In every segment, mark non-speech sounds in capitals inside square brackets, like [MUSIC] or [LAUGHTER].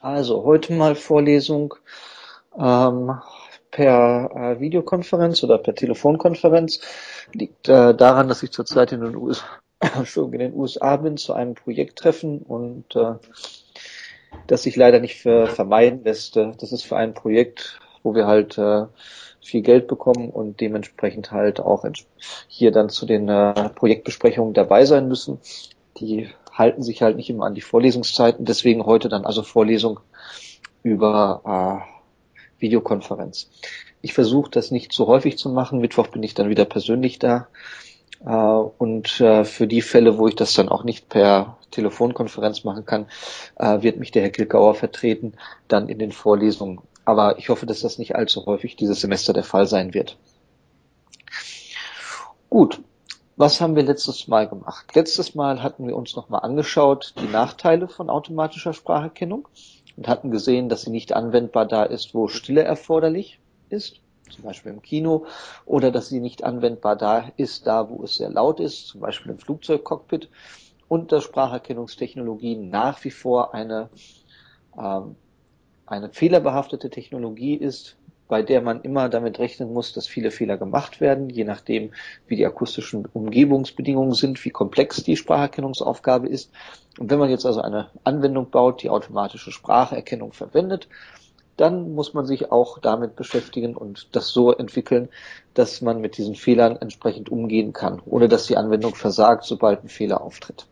Also heute mal Vorlesung ähm, per äh, Videokonferenz oder per Telefonkonferenz. Liegt äh, daran, dass ich zurzeit in den, US [COUGHS] in den USA bin zu einem Projekttreffen und äh, das sich leider nicht vermeiden lässt. Äh, das ist für ein Projekt, wo wir halt äh, viel Geld bekommen und dementsprechend halt auch hier dann zu den äh, Projektbesprechungen dabei sein müssen. Die halten sich halt nicht immer an die Vorlesungszeiten, deswegen heute dann also Vorlesung über äh, Videokonferenz. Ich versuche das nicht zu häufig zu machen. Mittwoch bin ich dann wieder persönlich da. Äh, und äh, für die Fälle, wo ich das dann auch nicht per Telefonkonferenz machen kann, äh, wird mich der Herr Kilgauer vertreten, dann in den Vorlesungen. Aber ich hoffe, dass das nicht allzu häufig dieses Semester der Fall sein wird. Gut, was haben wir letztes Mal gemacht? Letztes Mal hatten wir uns nochmal angeschaut, die Nachteile von automatischer Spracherkennung und hatten gesehen, dass sie nicht anwendbar da ist, wo Stille erforderlich ist, zum Beispiel im Kino, oder dass sie nicht anwendbar da ist, da wo es sehr laut ist, zum Beispiel im Flugzeugcockpit, und dass Spracherkennungstechnologie nach wie vor eine, ähm, eine fehlerbehaftete Technologie ist, bei der man immer damit rechnen muss, dass viele Fehler gemacht werden, je nachdem, wie die akustischen Umgebungsbedingungen sind, wie komplex die Spracherkennungsaufgabe ist. Und wenn man jetzt also eine Anwendung baut, die automatische Spracherkennung verwendet, dann muss man sich auch damit beschäftigen und das so entwickeln, dass man mit diesen Fehlern entsprechend umgehen kann, ohne dass die Anwendung versagt, sobald ein Fehler auftritt.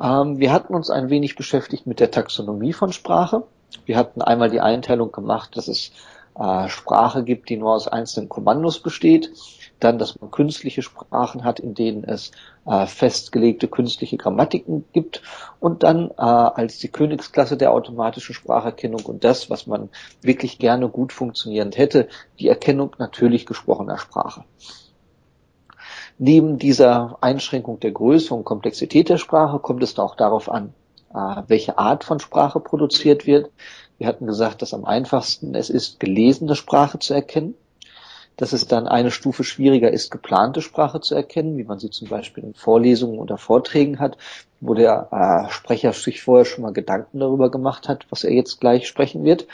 Ähm, wir hatten uns ein wenig beschäftigt mit der Taxonomie von Sprache. Wir hatten einmal die Einteilung gemacht, dass es äh, Sprache gibt, die nur aus einzelnen Kommandos besteht. Dann, dass man künstliche Sprachen hat, in denen es äh, festgelegte künstliche Grammatiken gibt. Und dann äh, als die Königsklasse der automatischen Spracherkennung und das, was man wirklich gerne gut funktionierend hätte, die Erkennung natürlich gesprochener Sprache. Neben dieser Einschränkung der Größe und Komplexität der Sprache kommt es auch darauf an, welche Art von Sprache produziert wird. Wir hatten gesagt, dass am einfachsten es ist, gelesene Sprache zu erkennen, dass es dann eine Stufe schwieriger ist, geplante Sprache zu erkennen, wie man sie zum Beispiel in Vorlesungen oder Vorträgen hat, wo der äh, Sprecher sich vorher schon mal Gedanken darüber gemacht hat, was er jetzt gleich sprechen wird.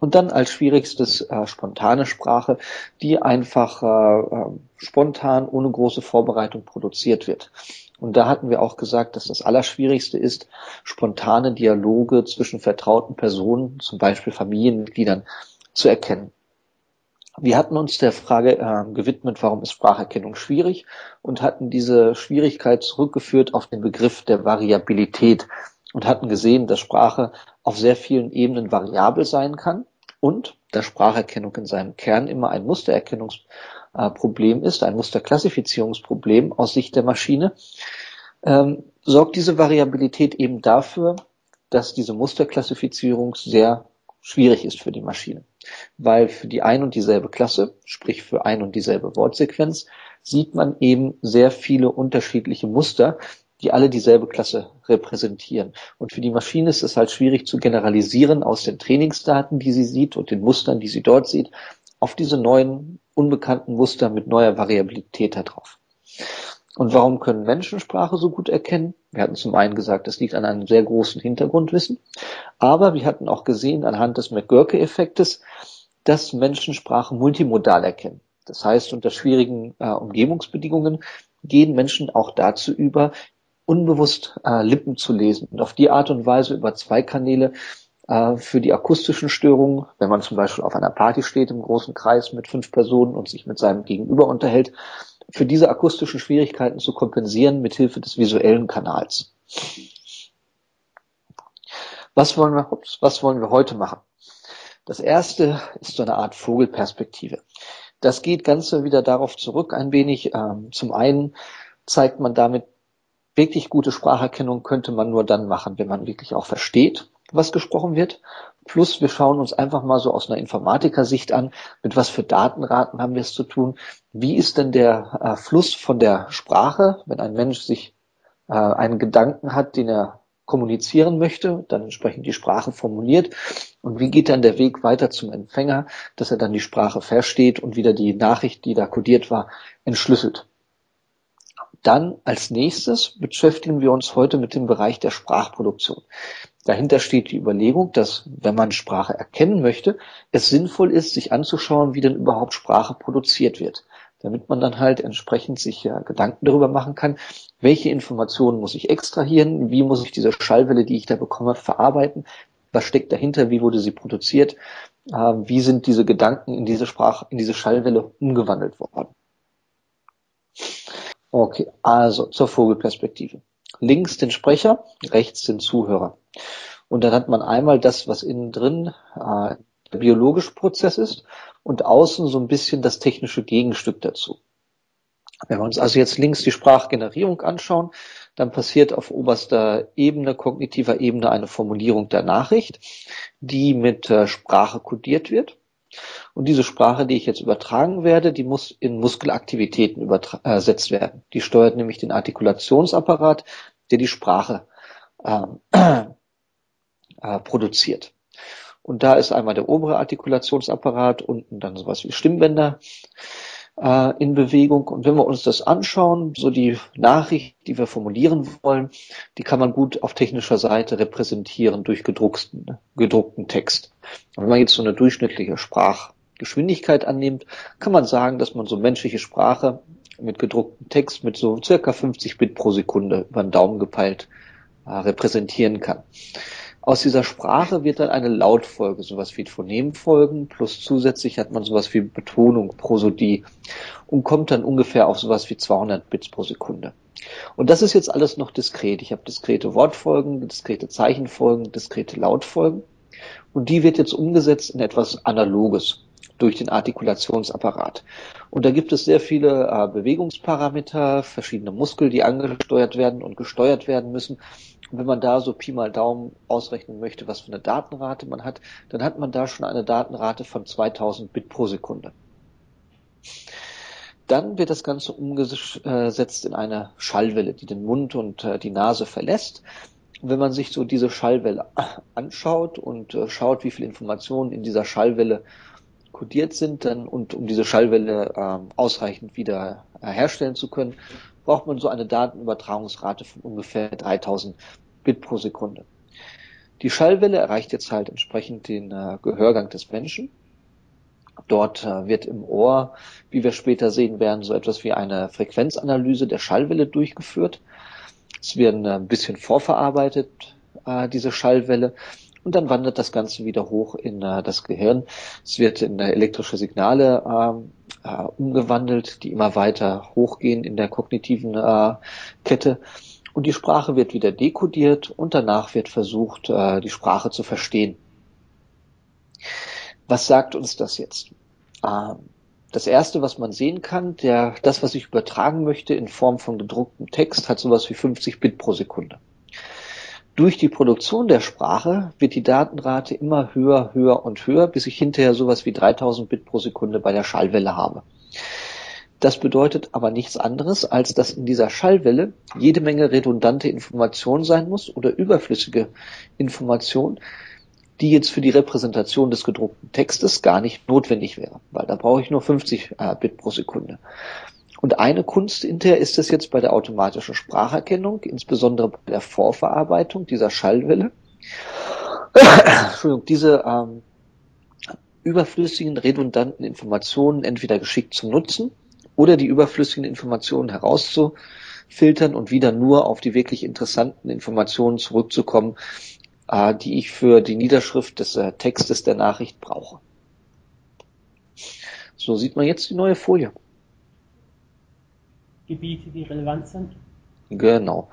Und dann als schwierigstes äh, spontane Sprache, die einfach äh, äh spontan ohne große Vorbereitung produziert wird. Und da hatten wir auch gesagt, dass das Allerschwierigste ist, spontane Dialoge zwischen vertrauten Personen, zum Beispiel Familienmitgliedern, zu erkennen. Wir hatten uns der Frage äh, gewidmet, warum ist Spracherkennung schwierig und hatten diese Schwierigkeit zurückgeführt auf den Begriff der Variabilität und hatten gesehen, dass Sprache auf sehr vielen Ebenen variabel sein kann und dass Spracherkennung in seinem Kern immer ein Mustererkennungs Problem ist, ein Musterklassifizierungsproblem aus Sicht der Maschine, ähm, sorgt diese Variabilität eben dafür, dass diese Musterklassifizierung sehr schwierig ist für die Maschine. Weil für die ein und dieselbe Klasse, sprich für ein und dieselbe Wortsequenz, sieht man eben sehr viele unterschiedliche Muster, die alle dieselbe Klasse repräsentieren. Und für die Maschine ist es halt schwierig zu generalisieren aus den Trainingsdaten, die sie sieht und den Mustern, die sie dort sieht, auf diese neuen unbekannten Muster mit neuer Variabilität darauf. Und warum können Menschen Sprache so gut erkennen? Wir hatten zum einen gesagt, das liegt an einem sehr großen Hintergrundwissen, aber wir hatten auch gesehen anhand des McGurk-Effektes, dass Menschen Sprache multimodal erkennen. Das heißt, unter schwierigen äh, Umgebungsbedingungen gehen Menschen auch dazu über, unbewusst äh, Lippen zu lesen und auf die Art und Weise über zwei Kanäle äh, für die akustischen Störungen, wenn man zum Beispiel auf einer Party steht im großen Kreis mit fünf Personen und sich mit seinem Gegenüber unterhält, für diese akustischen Schwierigkeiten zu kompensieren mit Hilfe des visuellen Kanals. Was wollen wir, was wollen wir heute machen? Das erste ist so eine Art Vogelperspektive. Das geht ganz wieder darauf zurück ein wenig. Ähm, zum einen zeigt man damit, wirklich gute Spracherkennung könnte man nur dann machen, wenn man wirklich auch versteht, was gesprochen wird. Plus wir schauen uns einfach mal so aus einer Informatiker-Sicht an, mit was für Datenraten haben wir es zu tun. Wie ist denn der äh, Fluss von der Sprache, wenn ein Mensch sich äh, einen Gedanken hat, den er kommunizieren möchte, dann entsprechend die Sprache formuliert. Und wie geht dann der Weg weiter zum Empfänger, dass er dann die Sprache versteht und wieder die Nachricht, die da kodiert war, entschlüsselt. Dann als nächstes beschäftigen wir uns heute mit dem Bereich der Sprachproduktion. Dahinter steht die Überlegung, dass wenn man Sprache erkennen möchte, es sinnvoll ist, sich anzuschauen, wie denn überhaupt Sprache produziert wird damit man dann halt entsprechend sich ja Gedanken darüber machen kann, welche Informationen muss ich extrahieren, wie muss ich diese Schallwelle, die ich da bekomme, verarbeiten, was steckt dahinter, wie wurde sie produziert, äh, wie sind diese Gedanken in diese Sprache, in diese Schallwelle umgewandelt worden. Okay, also zur Vogelperspektive. Links den Sprecher, rechts den Zuhörer. Und dann hat man einmal das, was innen drin äh, der biologische Prozess ist und außen so ein bisschen das technische Gegenstück dazu. Wenn wir uns also jetzt links die Sprachgenerierung anschauen, dann passiert auf oberster Ebene, kognitiver Ebene eine Formulierung der Nachricht, die mit äh, Sprache kodiert wird. Und diese Sprache, die ich jetzt übertragen werde, die muss in Muskelaktivitäten übersetzt äh, werden. Die steuert nämlich den Artikulationsapparat, der die Sprache äh, [CLEARS THROAT] äh, produziert. Und da ist einmal der obere Artikulationsapparat, unten dann sowas wie Stimmbänder äh, in Bewegung. Und wenn wir uns das anschauen, so die Nachricht, die wir formulieren wollen, die kann man gut auf technischer Seite repräsentieren durch gedruckten, gedruckten Text. Und wenn man jetzt so eine durchschnittliche Sprachgeschwindigkeit annimmt, kann man sagen, dass man so menschliche Sprache mit gedrucktem Text mit so circa 50 Bit pro Sekunde über den Daumen gepeilt äh, repräsentieren kann. Aus dieser Sprache wird dann eine Lautfolge, sowas wie Phonemfolgen, plus zusätzlich hat man sowas wie Betonung, Prosodie und kommt dann ungefähr auf sowas wie 200 Bits pro Sekunde. Und das ist jetzt alles noch diskret. Ich habe diskrete Wortfolgen, diskrete Zeichenfolgen, diskrete Lautfolgen und die wird jetzt umgesetzt in etwas Analoges durch den Artikulationsapparat. Und da gibt es sehr viele äh, Bewegungsparameter, verschiedene Muskel, die angesteuert werden und gesteuert werden müssen. Und wenn man da so Pi mal Daumen ausrechnen möchte, was für eine Datenrate man hat, dann hat man da schon eine Datenrate von 2000 Bit pro Sekunde. Dann wird das Ganze umgesetzt in eine Schallwelle, die den Mund und äh, die Nase verlässt. Wenn man sich so diese Schallwelle anschaut und äh, schaut, wie viele Informationen in dieser Schallwelle kodiert sind, dann und um diese Schallwelle äh, ausreichend wieder herstellen zu können, braucht man so eine Datenübertragungsrate von ungefähr 3000 Bit pro Sekunde. Die Schallwelle erreicht jetzt halt entsprechend den äh, Gehörgang des Menschen. Dort äh, wird im Ohr, wie wir später sehen werden, so etwas wie eine Frequenzanalyse der Schallwelle durchgeführt. Es werden äh, ein bisschen vorverarbeitet, äh, diese Schallwelle. Und dann wandert das Ganze wieder hoch in äh, das Gehirn. Es wird in elektrische Signale ähm, äh, umgewandelt, die immer weiter hochgehen in der kognitiven äh, Kette. Und die Sprache wird wieder dekodiert und danach wird versucht, äh, die Sprache zu verstehen. Was sagt uns das jetzt? Ähm, das erste, was man sehen kann, der, das, was ich übertragen möchte in Form von gedrucktem Text, hat sowas wie 50 Bit pro Sekunde. Durch die Produktion der Sprache wird die Datenrate immer höher, höher und höher, bis ich hinterher sowas wie 3000 Bit pro Sekunde bei der Schallwelle habe. Das bedeutet aber nichts anderes, als dass in dieser Schallwelle jede Menge redundante Information sein muss oder überflüssige Information, die jetzt für die Repräsentation des gedruckten Textes gar nicht notwendig wäre, weil da brauche ich nur 50 äh, Bit pro Sekunde. Und eine Kunst hinterher ist es jetzt bei der automatischen Spracherkennung, insbesondere bei der Vorverarbeitung dieser Schallwelle, [COUGHS] Entschuldigung, diese ähm, überflüssigen, redundanten Informationen entweder geschickt zu nutzen oder die überflüssigen Informationen herauszufiltern und wieder nur auf die wirklich interessanten Informationen zurückzukommen, äh, die ich für die Niederschrift des äh, Textes der Nachricht brauche. So sieht man jetzt die neue Folie. Gebiete, die relevant sind? Genau.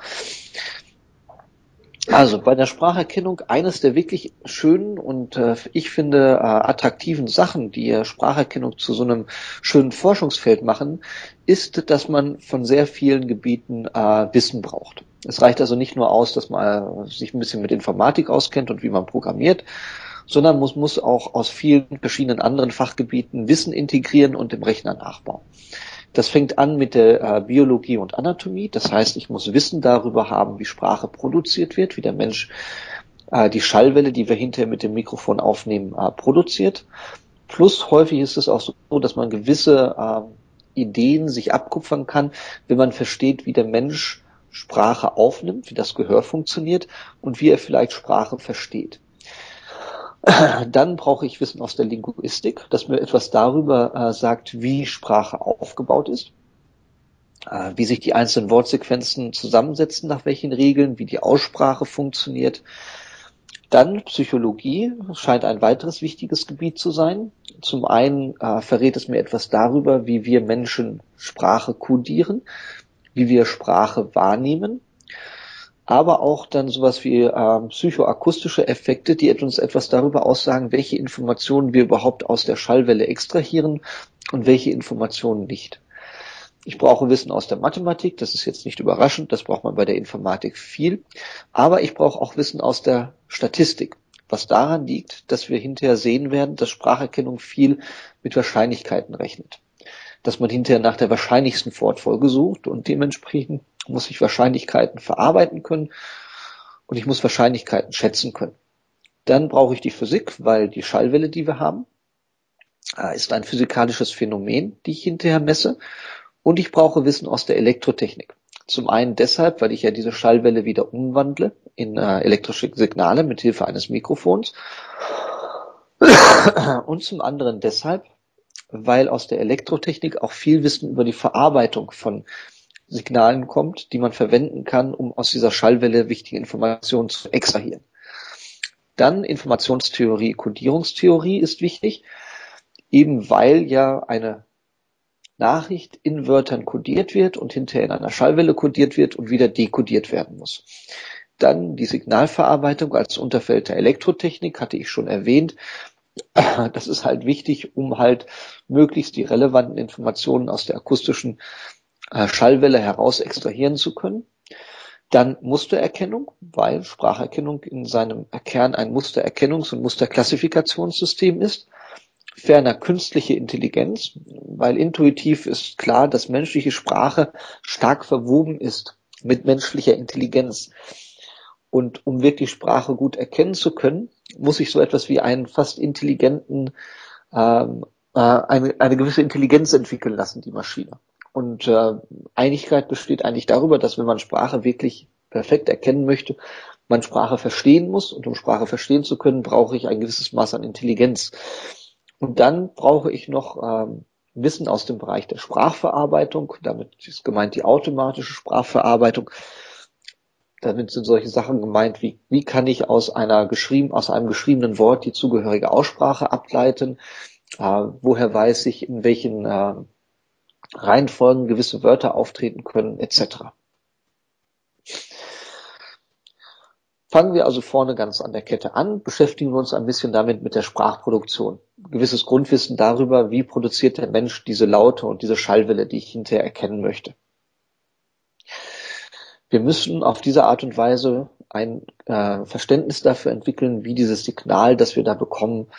Also bei der Spracherkennung eines der wirklich schönen und äh, ich finde äh, attraktiven Sachen, die Spracherkennung zu so einem schönen Forschungsfeld machen, ist, dass man von sehr vielen Gebieten äh, Wissen braucht. Es reicht also nicht nur aus, dass man äh, sich ein bisschen mit Informatik auskennt und wie man programmiert, sondern muss, muss auch aus vielen verschiedenen anderen Fachgebieten Wissen integrieren und im Rechner nachbauen. Das fängt an mit der äh, Biologie und Anatomie. Das heißt, ich muss Wissen darüber haben, wie Sprache produziert wird, wie der Mensch äh, die Schallwelle, die wir hinterher mit dem Mikrofon aufnehmen, äh, produziert. Plus häufig ist es auch so, dass man gewisse äh, Ideen sich abkupfern kann, wenn man versteht, wie der Mensch Sprache aufnimmt, wie das Gehör funktioniert und wie er vielleicht Sprache versteht. [CLEARS THROAT] Dann brauche ich Wissen aus der Linguistik, das mir etwas darüber äh, sagt, wie Sprache aufgebaut ist, äh, wie sich die einzelnen Wortsequenzen zusammensetzen, nach welchen Regeln, wie die Aussprache funktioniert. Dann Psychologie scheint ein weiteres wichtiges Gebiet zu sein. Zum einen äh, verrät es mir etwas darüber, wie wir Menschen Sprache kodieren, wie wir Sprache wahrnehmen aber auch dann sowas wie ähm, psychoakustische Effekte, die uns etwas darüber aussagen, welche Informationen wir überhaupt aus der Schallwelle extrahieren und welche Informationen nicht. Ich brauche Wissen aus der Mathematik, das ist jetzt nicht überraschend, das braucht man bei der Informatik viel, aber ich brauche auch Wissen aus der Statistik, was daran liegt, dass wir hinterher sehen werden, dass Spracherkennung viel mit Wahrscheinlichkeiten rechnet. Dass man hinterher nach der wahrscheinlichsten Fortfolge sucht und dementsprechend muss ich Wahrscheinlichkeiten verarbeiten können und ich muss Wahrscheinlichkeiten schätzen können. Dann brauche ich die Physik, weil die Schallwelle, die wir haben, äh, ist ein physikalisches Phänomen, die ich hinterher messe. Und ich brauche Wissen aus der Elektrotechnik. Zum einen deshalb, weil ich ja diese Schallwelle wieder umwandle in äh, elektrische Signale mit Hilfe eines Mikrofons. Und zum anderen deshalb, weil aus der Elektrotechnik auch viel Wissen über die Verarbeitung von Signalen kommt, die man verwenden kann, um aus dieser Schallwelle wichtige Informationen zu extrahieren. Dann Informationstheorie, Kodierungstheorie ist wichtig, eben weil ja eine Nachricht in Wörtern kodiert wird und hinterher in einer Schallwelle kodiert wird und wieder dekodiert werden muss. Dann die Signalverarbeitung als Unterfeld der Elektrotechnik, hatte ich schon erwähnt. Das ist halt wichtig, um halt möglichst die relevanten Informationen aus der akustischen Schallwelle heraus extrahieren zu können. Dann Mustererkennung, weil Spracherkennung in seinem Kern ein Mustererkennungs- und Musterklassifikationssystem ist. Ferner künstliche Intelligenz, weil intuitiv ist klar, dass menschliche Sprache stark verwoben ist mit menschlicher Intelligenz. Und um wirklich Sprache gut erkennen zu können, muss ich so etwas wie einen fast intelligenten, ähm, äh, eine, eine gewisse Intelligenz entwickeln lassen, die Maschine. Und äh, Einigkeit besteht eigentlich darüber, dass wenn man Sprache wirklich perfekt erkennen möchte, man Sprache verstehen muss. Und um Sprache verstehen zu können, brauche ich ein gewisses Maß an Intelligenz. Und dann brauche ich noch ähm, Wissen aus dem Bereich der Sprachverarbeitung. Damit ist gemeint die automatische Sprachverarbeitung. Damit sind solche Sachen gemeint wie, wie kann ich aus einer geschrieben, aus einem geschriebenen Wort die zugehörige Aussprache ableiten? Äh, woher weiß ich, in welchen äh, Reihenfolgen gewisse Wörter auftreten können, etc. Fangen wir also vorne ganz an der Kette an, beschäftigen wir uns ein bisschen damit mit der Sprachproduktion. Gewisses Grundwissen darüber, wie produziert der Mensch diese Laute und diese Schallwelle, die ich hinterher erkennen möchte. Wir müssen auf diese Art und Weise ein äh, Verständnis dafür entwickeln, wie dieses Signal, das wir da bekommen,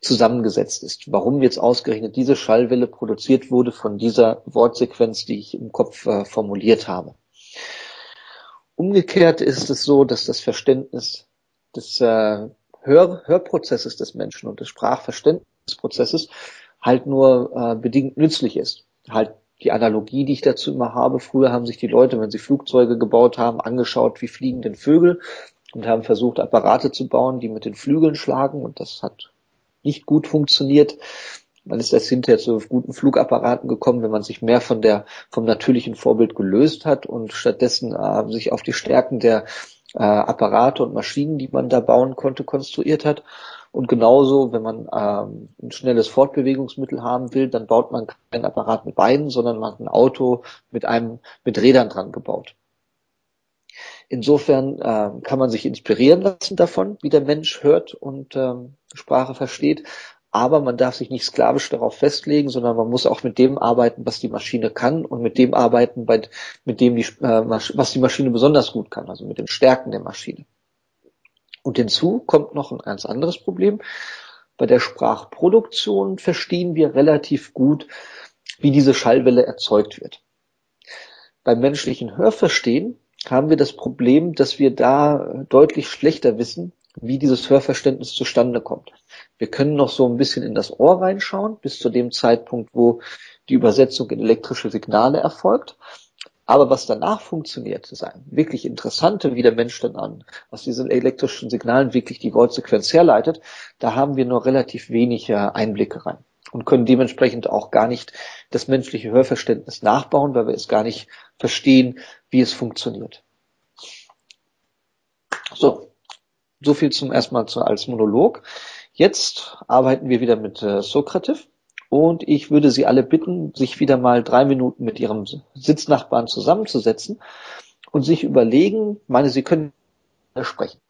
zusammengesetzt ist. Warum jetzt ausgerechnet diese Schallwelle produziert wurde von dieser Wortsequenz, die ich im Kopf äh, formuliert habe. Umgekehrt ist es so, dass das Verständnis des äh, Hör Hörprozesses des Menschen und des Sprachverständnisprozesses halt nur äh, bedingt nützlich ist. Halt die Analogie, die ich dazu immer habe. Früher haben sich die Leute, wenn sie Flugzeuge gebaut haben, angeschaut, wie fliegen denn Vögel und haben versucht, Apparate zu bauen, die mit den Flügeln schlagen und das hat nicht gut funktioniert. Man ist erst hinterher zu guten Flugapparaten gekommen, wenn man sich mehr von der, vom natürlichen Vorbild gelöst hat und stattdessen äh, sich auf die Stärken der äh, Apparate und Maschinen, die man da bauen konnte, konstruiert hat. Und genauso, wenn man ähm, ein schnelles Fortbewegungsmittel haben will, dann baut man kein Apparat mit Beinen, sondern man hat ein Auto mit einem mit Rädern dran gebaut. Insofern äh, kann man sich inspirieren lassen davon, wie der Mensch hört und ähm, Sprache versteht. Aber man darf sich nicht sklavisch darauf festlegen, sondern man muss auch mit dem arbeiten, was die Maschine kann und mit dem arbeiten, bei, mit dem die, äh, was die Maschine besonders gut kann, also mit den Stärken der Maschine. Und hinzu kommt noch ein ganz anderes Problem. Bei der Sprachproduktion verstehen wir relativ gut, wie diese Schallwelle erzeugt wird. Beim menschlichen Hörverstehen haben wir das Problem, dass wir da deutlich schlechter wissen, wie dieses Hörverständnis zustande kommt. Wir können noch so ein bisschen in das Ohr reinschauen, bis zu dem Zeitpunkt, wo die Übersetzung in elektrische Signale erfolgt. Aber was danach funktioniert, ist ein wirklich interessante, wie der Mensch dann an, aus diesen elektrischen Signalen wirklich die Wortsequenz herleitet. Da haben wir nur relativ wenige Einblicke rein und können dementsprechend auch gar nicht das menschliche Hörverständnis nachbauen, weil wir es gar nicht verstehen, wie es funktioniert. So, so viel zum erstmal zu, als Monolog. Jetzt arbeiten wir wieder mit äh, Sokrativ. Und ich würde Sie alle bitten, sich wieder mal drei Minuten mit Ihrem Sitznachbarn zusammenzusetzen und sich überlegen, meine, Sie können sprechen.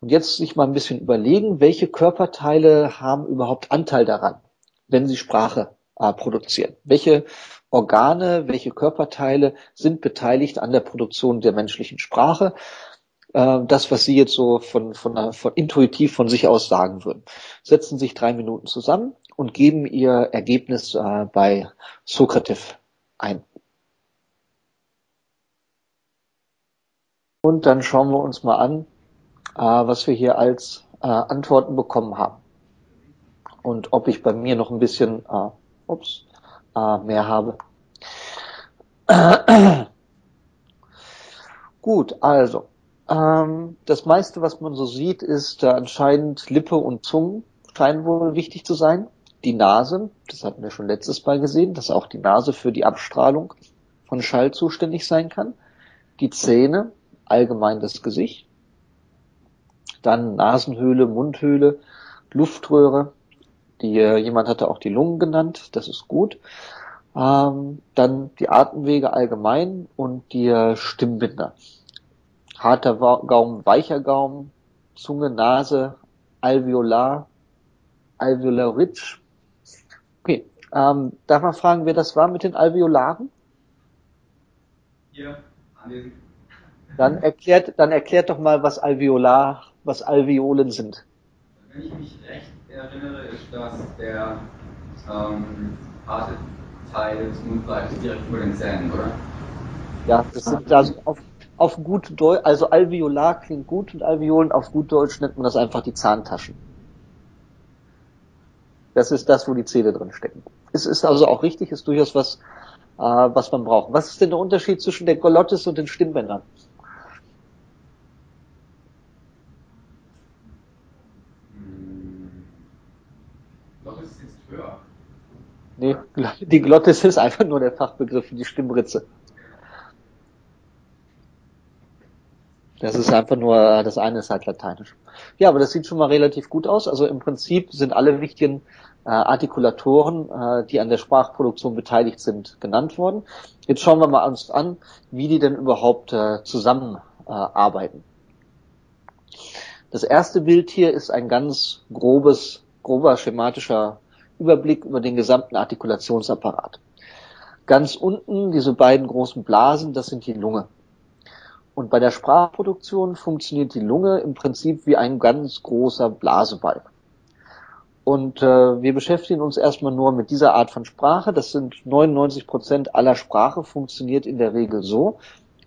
Und jetzt sich mal ein bisschen überlegen, welche Körperteile haben überhaupt Anteil daran, wenn Sie Sprache äh, produzieren. Welche Organe, welche Körperteile sind beteiligt an der Produktion der menschlichen Sprache? Äh, das, was Sie jetzt so von, von, von intuitiv von sich aus sagen würden. Setzen sich drei Minuten zusammen und geben ihr Ergebnis äh, bei Sokrativ ein. Und dann schauen wir uns mal an, äh, was wir hier als äh, Antworten bekommen haben. Und ob ich bei mir noch ein bisschen äh, ups, äh, mehr habe. [CLEARS THROAT] Gut, also ähm, das meiste, was man so sieht, ist äh, anscheinend Lippe und Zunge scheinen wohl wichtig zu sein die Nase, das hatten wir schon letztes Mal gesehen, dass auch die Nase für die Abstrahlung von Schall zuständig sein kann. Die Zähne, allgemein das Gesicht. Dann Nasenhöhle, Mundhöhle, Luftröhre. Die, äh, jemand hatte auch die Lungen genannt, das ist gut. Ähm, dann die Atemwege allgemein und die äh, Stimmbinder. Harter Gaumen, weicher Gaumen, Zunge, Nase, Alveolar, Alveolaritsch, Okay. Ähm, darf man fragen, wer das war mit den Alveolaren? Hier, anwesend. Dann erklärt, dann erklärt doch mal, was Alveolar, was Alveolen sind. Wenn ich mich recht erinnere, ist das der ähm, harte Teil des Mundbereichs direkt über den Zähnen, oder? Ja, das sind also auf, auf gut Deutsch, also Alveolar klingt gut und Alveolen auf gut Deutsch nennt man das einfach die Zahntaschen. Das ist das, wo die Zähne drin stecken. Es ist also auch richtig, ist durchaus was, äh, was man braucht. Was ist denn der Unterschied zwischen der Glottis und den Stimmbändern? Hm. Glottis ist jetzt höher. Nee, die Glottis ist einfach nur der Fachbegriff für die Stimmritze. Das ist einfach nur, das eine ist halt lateinisch. Ja, aber das sieht schon mal relativ gut aus. Also im Prinzip sind alle wichtigen äh, Artikulatoren, äh, die an der Sprachproduktion beteiligt sind, genannt worden. Jetzt schauen wir mal uns an, wie die denn überhaupt äh, zusammenarbeiten. Äh, das erste Bild hier ist ein ganz grobes, grober schematischer Überblick über den gesamten Artikulationsapparat. Ganz unten diese beiden großen Blasen, das sind die Lunge. Und bei der Sprachproduktion funktioniert die Lunge im Prinzip wie ein ganz großer Blasebalg. Und äh, wir beschäftigen uns erstmal nur mit dieser Art von Sprache. Das sind 99 Prozent aller Sprache funktioniert in der Regel so,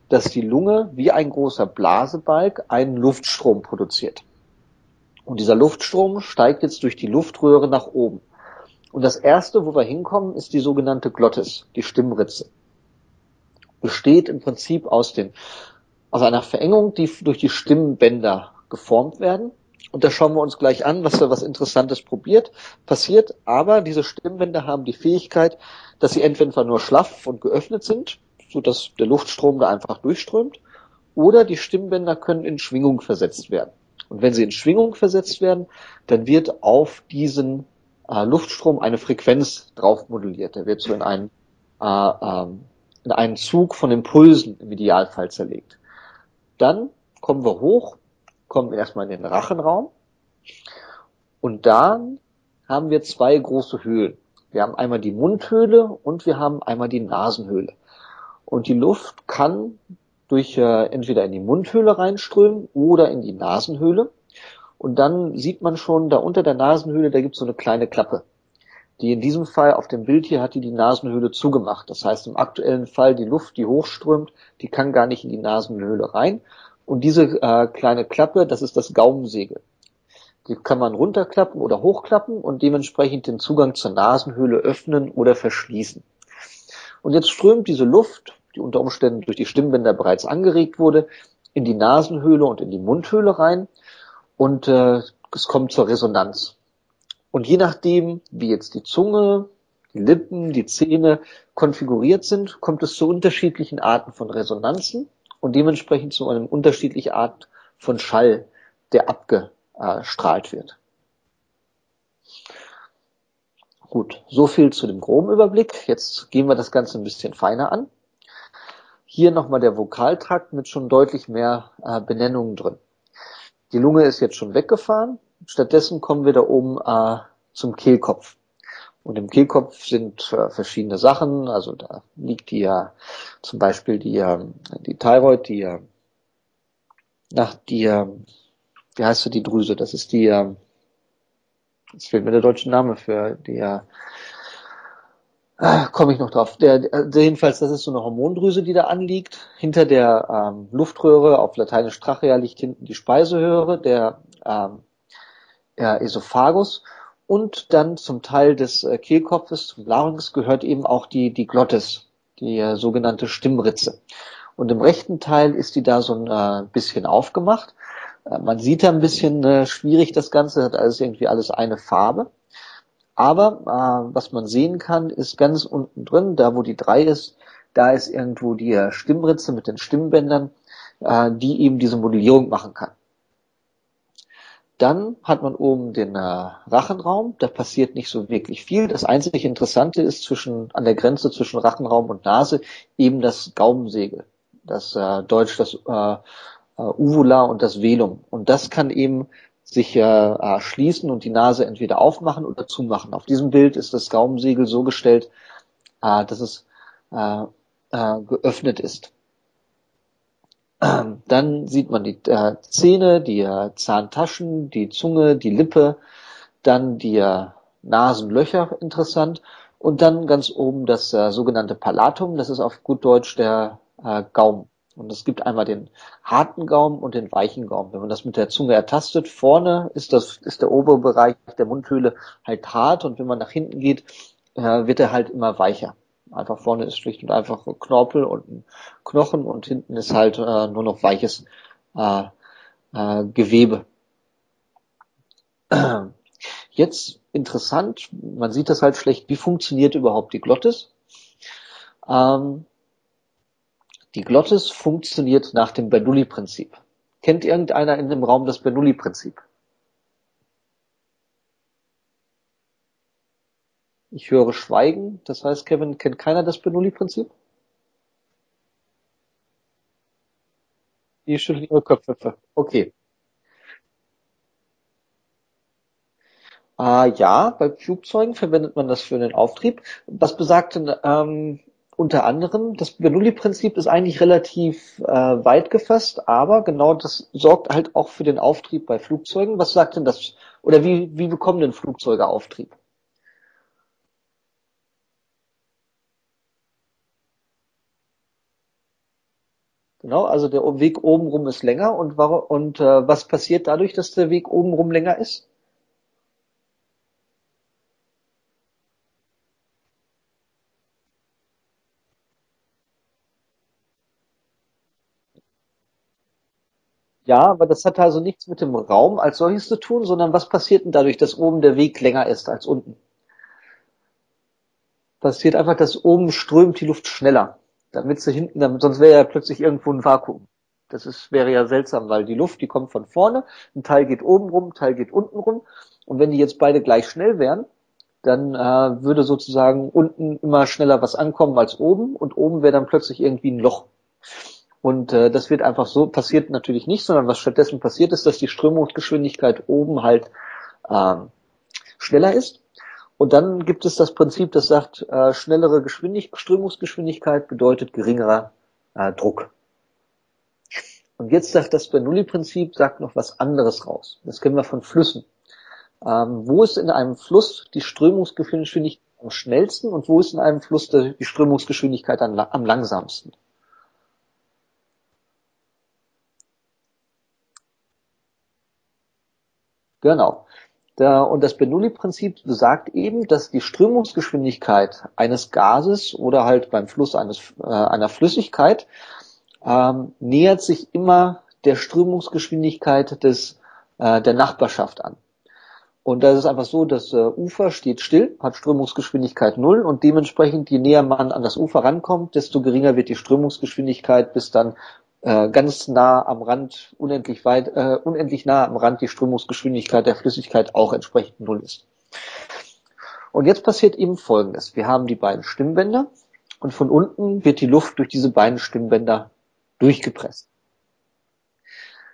dass die Lunge wie ein großer Blasebalg einen Luftstrom produziert. Und dieser Luftstrom steigt jetzt durch die Luftröhre nach oben. Und das erste, wo wir hinkommen, ist die sogenannte Glottis, die Stimmritze. Besteht im Prinzip aus den aus einer Verengung, die durch die Stimmbänder geformt werden. Und da schauen wir uns gleich an, was da was Interessantes probiert, passiert. Aber diese Stimmbänder haben die Fähigkeit, dass sie entweder nur schlaff und geöffnet sind, so dass der Luftstrom da einfach durchströmt, oder die Stimmbänder können in Schwingung versetzt werden. Und wenn sie in Schwingung versetzt werden, dann wird auf diesen äh, Luftstrom eine Frequenz drauf moduliert. Der wird so in einen, äh, äh, in einen Zug von Impulsen im Idealfall zerlegt. Dann kommen wir hoch, kommen erstmal in den Rachenraum und dann haben wir zwei große Höhlen. Wir haben einmal die Mundhöhle und wir haben einmal die Nasenhöhle. Und die Luft kann durch äh, entweder in die Mundhöhle reinströmen oder in die Nasenhöhle. Und dann sieht man schon, da unter der Nasenhöhle, da gibt es so eine kleine Klappe. Die in diesem Fall auf dem Bild hier hat die die Nasenhöhle zugemacht. Das heißt im aktuellen Fall die Luft, die hochströmt, die kann gar nicht in die Nasenhöhle rein. Und diese äh, kleine Klappe, das ist das Gaumensegel. Die kann man runterklappen oder hochklappen und dementsprechend den Zugang zur Nasenhöhle öffnen oder verschließen. Und jetzt strömt diese Luft, die unter Umständen durch die Stimmbänder bereits angeregt wurde, in die Nasenhöhle und in die Mundhöhle rein und äh, es kommt zur Resonanz. Und je nachdem, wie jetzt die Zunge, die Lippen, die Zähne konfiguriert sind, kommt es zu unterschiedlichen Arten von Resonanzen und dementsprechend zu einem unterschiedlichen Art von Schall, der abgestrahlt wird. Gut, so viel zu dem groben Überblick. Jetzt gehen wir das Ganze ein bisschen feiner an. Hier nochmal der Vokaltrakt mit schon deutlich mehr äh, Benennungen drin. Die Lunge ist jetzt schon weggefahren. Stattdessen kommen wir da oben äh, zum Kehlkopf. Und im Kehlkopf sind äh, verschiedene Sachen. Also da liegt die ja zum Beispiel die, äh, die Thyroid, die äh, nach die, äh, wie heißt du die Drüse? Das ist die, äh, jetzt fehlt mir der deutsche Name für die, äh, Ah, komme ich noch drauf. Der, der, jedenfalls, das ist so eine Hormondrüse, die da anliegt. Hinter der ähm, Luftröhre, auf Lateinisch Trachea, liegt hinten die Speiseröhre, der ähm, ja, Esophagus. Und dann zum Teil des äh, Kehlkopfes, zum Larynx, gehört eben auch die, die Glottis, die äh, sogenannte Stimmritze. Und im rechten Teil ist die da so ein äh, bisschen aufgemacht. Äh, man sieht da ein bisschen äh, schwierig das Ganze, hat alles irgendwie alles eine Farbe. Aber äh, was man sehen kann, ist ganz unten drin, da wo die drei ist, da ist irgendwo die äh, Stimmritze mit den Stimmbändern, äh, die eben diese Modellierung machen kann. Dann hat man oben den äh, Rachenraum, da passiert nicht so wirklich viel. Das einzig Interessante ist zwischen, an der Grenze zwischen Rachenraum und Nase eben das Gaumensegel. Das äh, Deutsch das äh, äh, Uvula und das Velum. Und das kann eben sich äh, schließen und die Nase entweder aufmachen oder zumachen. Auf diesem Bild ist das Gaumensegel so gestellt, äh, dass es äh, äh, geöffnet ist. Ähm, dann sieht man die äh, Zähne, die äh, Zahntaschen, die Zunge, die Lippe, dann die äh, Nasenlöcher interessant und dann ganz oben das äh, sogenannte Palatum, das ist auf gut Deutsch der äh, Gaumen. Und es gibt einmal den harten Gaumen und den weichen Gaumen. Wenn man das mit der Zunge ertastet, vorne ist das, ist der obere Bereich der Mundhöhle halt hart und wenn man nach hinten geht, äh, wird er halt immer weicher. Einfach vorne ist schlicht und einfach ein Knorpel und ein Knochen und hinten ist halt äh, nur noch weiches äh, äh, Gewebe. [CLEARS THROAT] Jetzt interessant, man sieht das halt schlecht, wie funktioniert überhaupt die Glottis? Ähm, die Glottis funktioniert nach dem Bernoulli-Prinzip. Kennt irgendeiner in dem Raum das Bernoulli-Prinzip? Ich höre Schweigen. Das heißt, Kevin, kennt keiner das Bernoulli-Prinzip? Die schütteln ihre Köpfe. Okay. Ah, ja, bei Flugzeugen verwendet man das für den Auftrieb. Was besagt denn ähm, unter anderem, das Bernoulli-Prinzip ist eigentlich relativ äh, weit gefasst, aber genau das sorgt halt auch für den Auftrieb bei Flugzeugen. Was sagt denn das? Oder wie, wie bekommen denn Flugzeuge Auftrieb? Genau, also der Weg obenrum ist länger und, und äh, was passiert dadurch, dass der Weg obenrum länger ist? Ja, aber das hat also nichts mit dem Raum als solches zu tun, sondern was passiert denn dadurch, dass oben der Weg länger ist als unten? Passiert einfach, dass oben strömt die Luft schneller, damit sie hinten, damit, sonst wäre ja plötzlich irgendwo ein Vakuum. Das ist, wäre ja seltsam, weil die Luft, die kommt von vorne, ein Teil geht oben rum, ein Teil geht unten rum. Und wenn die jetzt beide gleich schnell wären, dann äh, würde sozusagen unten immer schneller was ankommen als oben und oben wäre dann plötzlich irgendwie ein Loch. Und äh, das wird einfach so, passiert natürlich nicht, sondern was stattdessen passiert ist, dass die Strömungsgeschwindigkeit oben halt ähm, schneller ist. Und dann gibt es das Prinzip, das sagt, äh, schnellere Geschwindig Strömungsgeschwindigkeit bedeutet geringerer äh, Druck. Und jetzt sagt das Bernoulli-Prinzip, sagt noch was anderes raus. Das kennen wir von Flüssen. Ähm, wo ist in einem Fluss die Strömungsgeschwindigkeit am schnellsten und wo ist in einem Fluss die Strömungsgeschwindigkeit am langsamsten? Genau. Da, und das Bernoulli-Prinzip besagt eben, dass die Strömungsgeschwindigkeit eines Gases oder halt beim Fluss eines, äh, einer Flüssigkeit ähm, nähert sich immer der Strömungsgeschwindigkeit des, äh, der Nachbarschaft an. Und da ist einfach so, das äh, Ufer steht still, hat Strömungsgeschwindigkeit null und dementsprechend, je näher man an das Ufer rankommt, desto geringer wird die Strömungsgeschwindigkeit, bis dann äh, ganz nah am Rand, unendlich weit, äh, unendlich nah am Rand die Strömungsgeschwindigkeit der Flüssigkeit auch entsprechend null ist. Und jetzt passiert eben Folgendes. Wir haben die beiden Stimmbänder und von unten wird die Luft durch diese beiden Stimmbänder durchgepresst.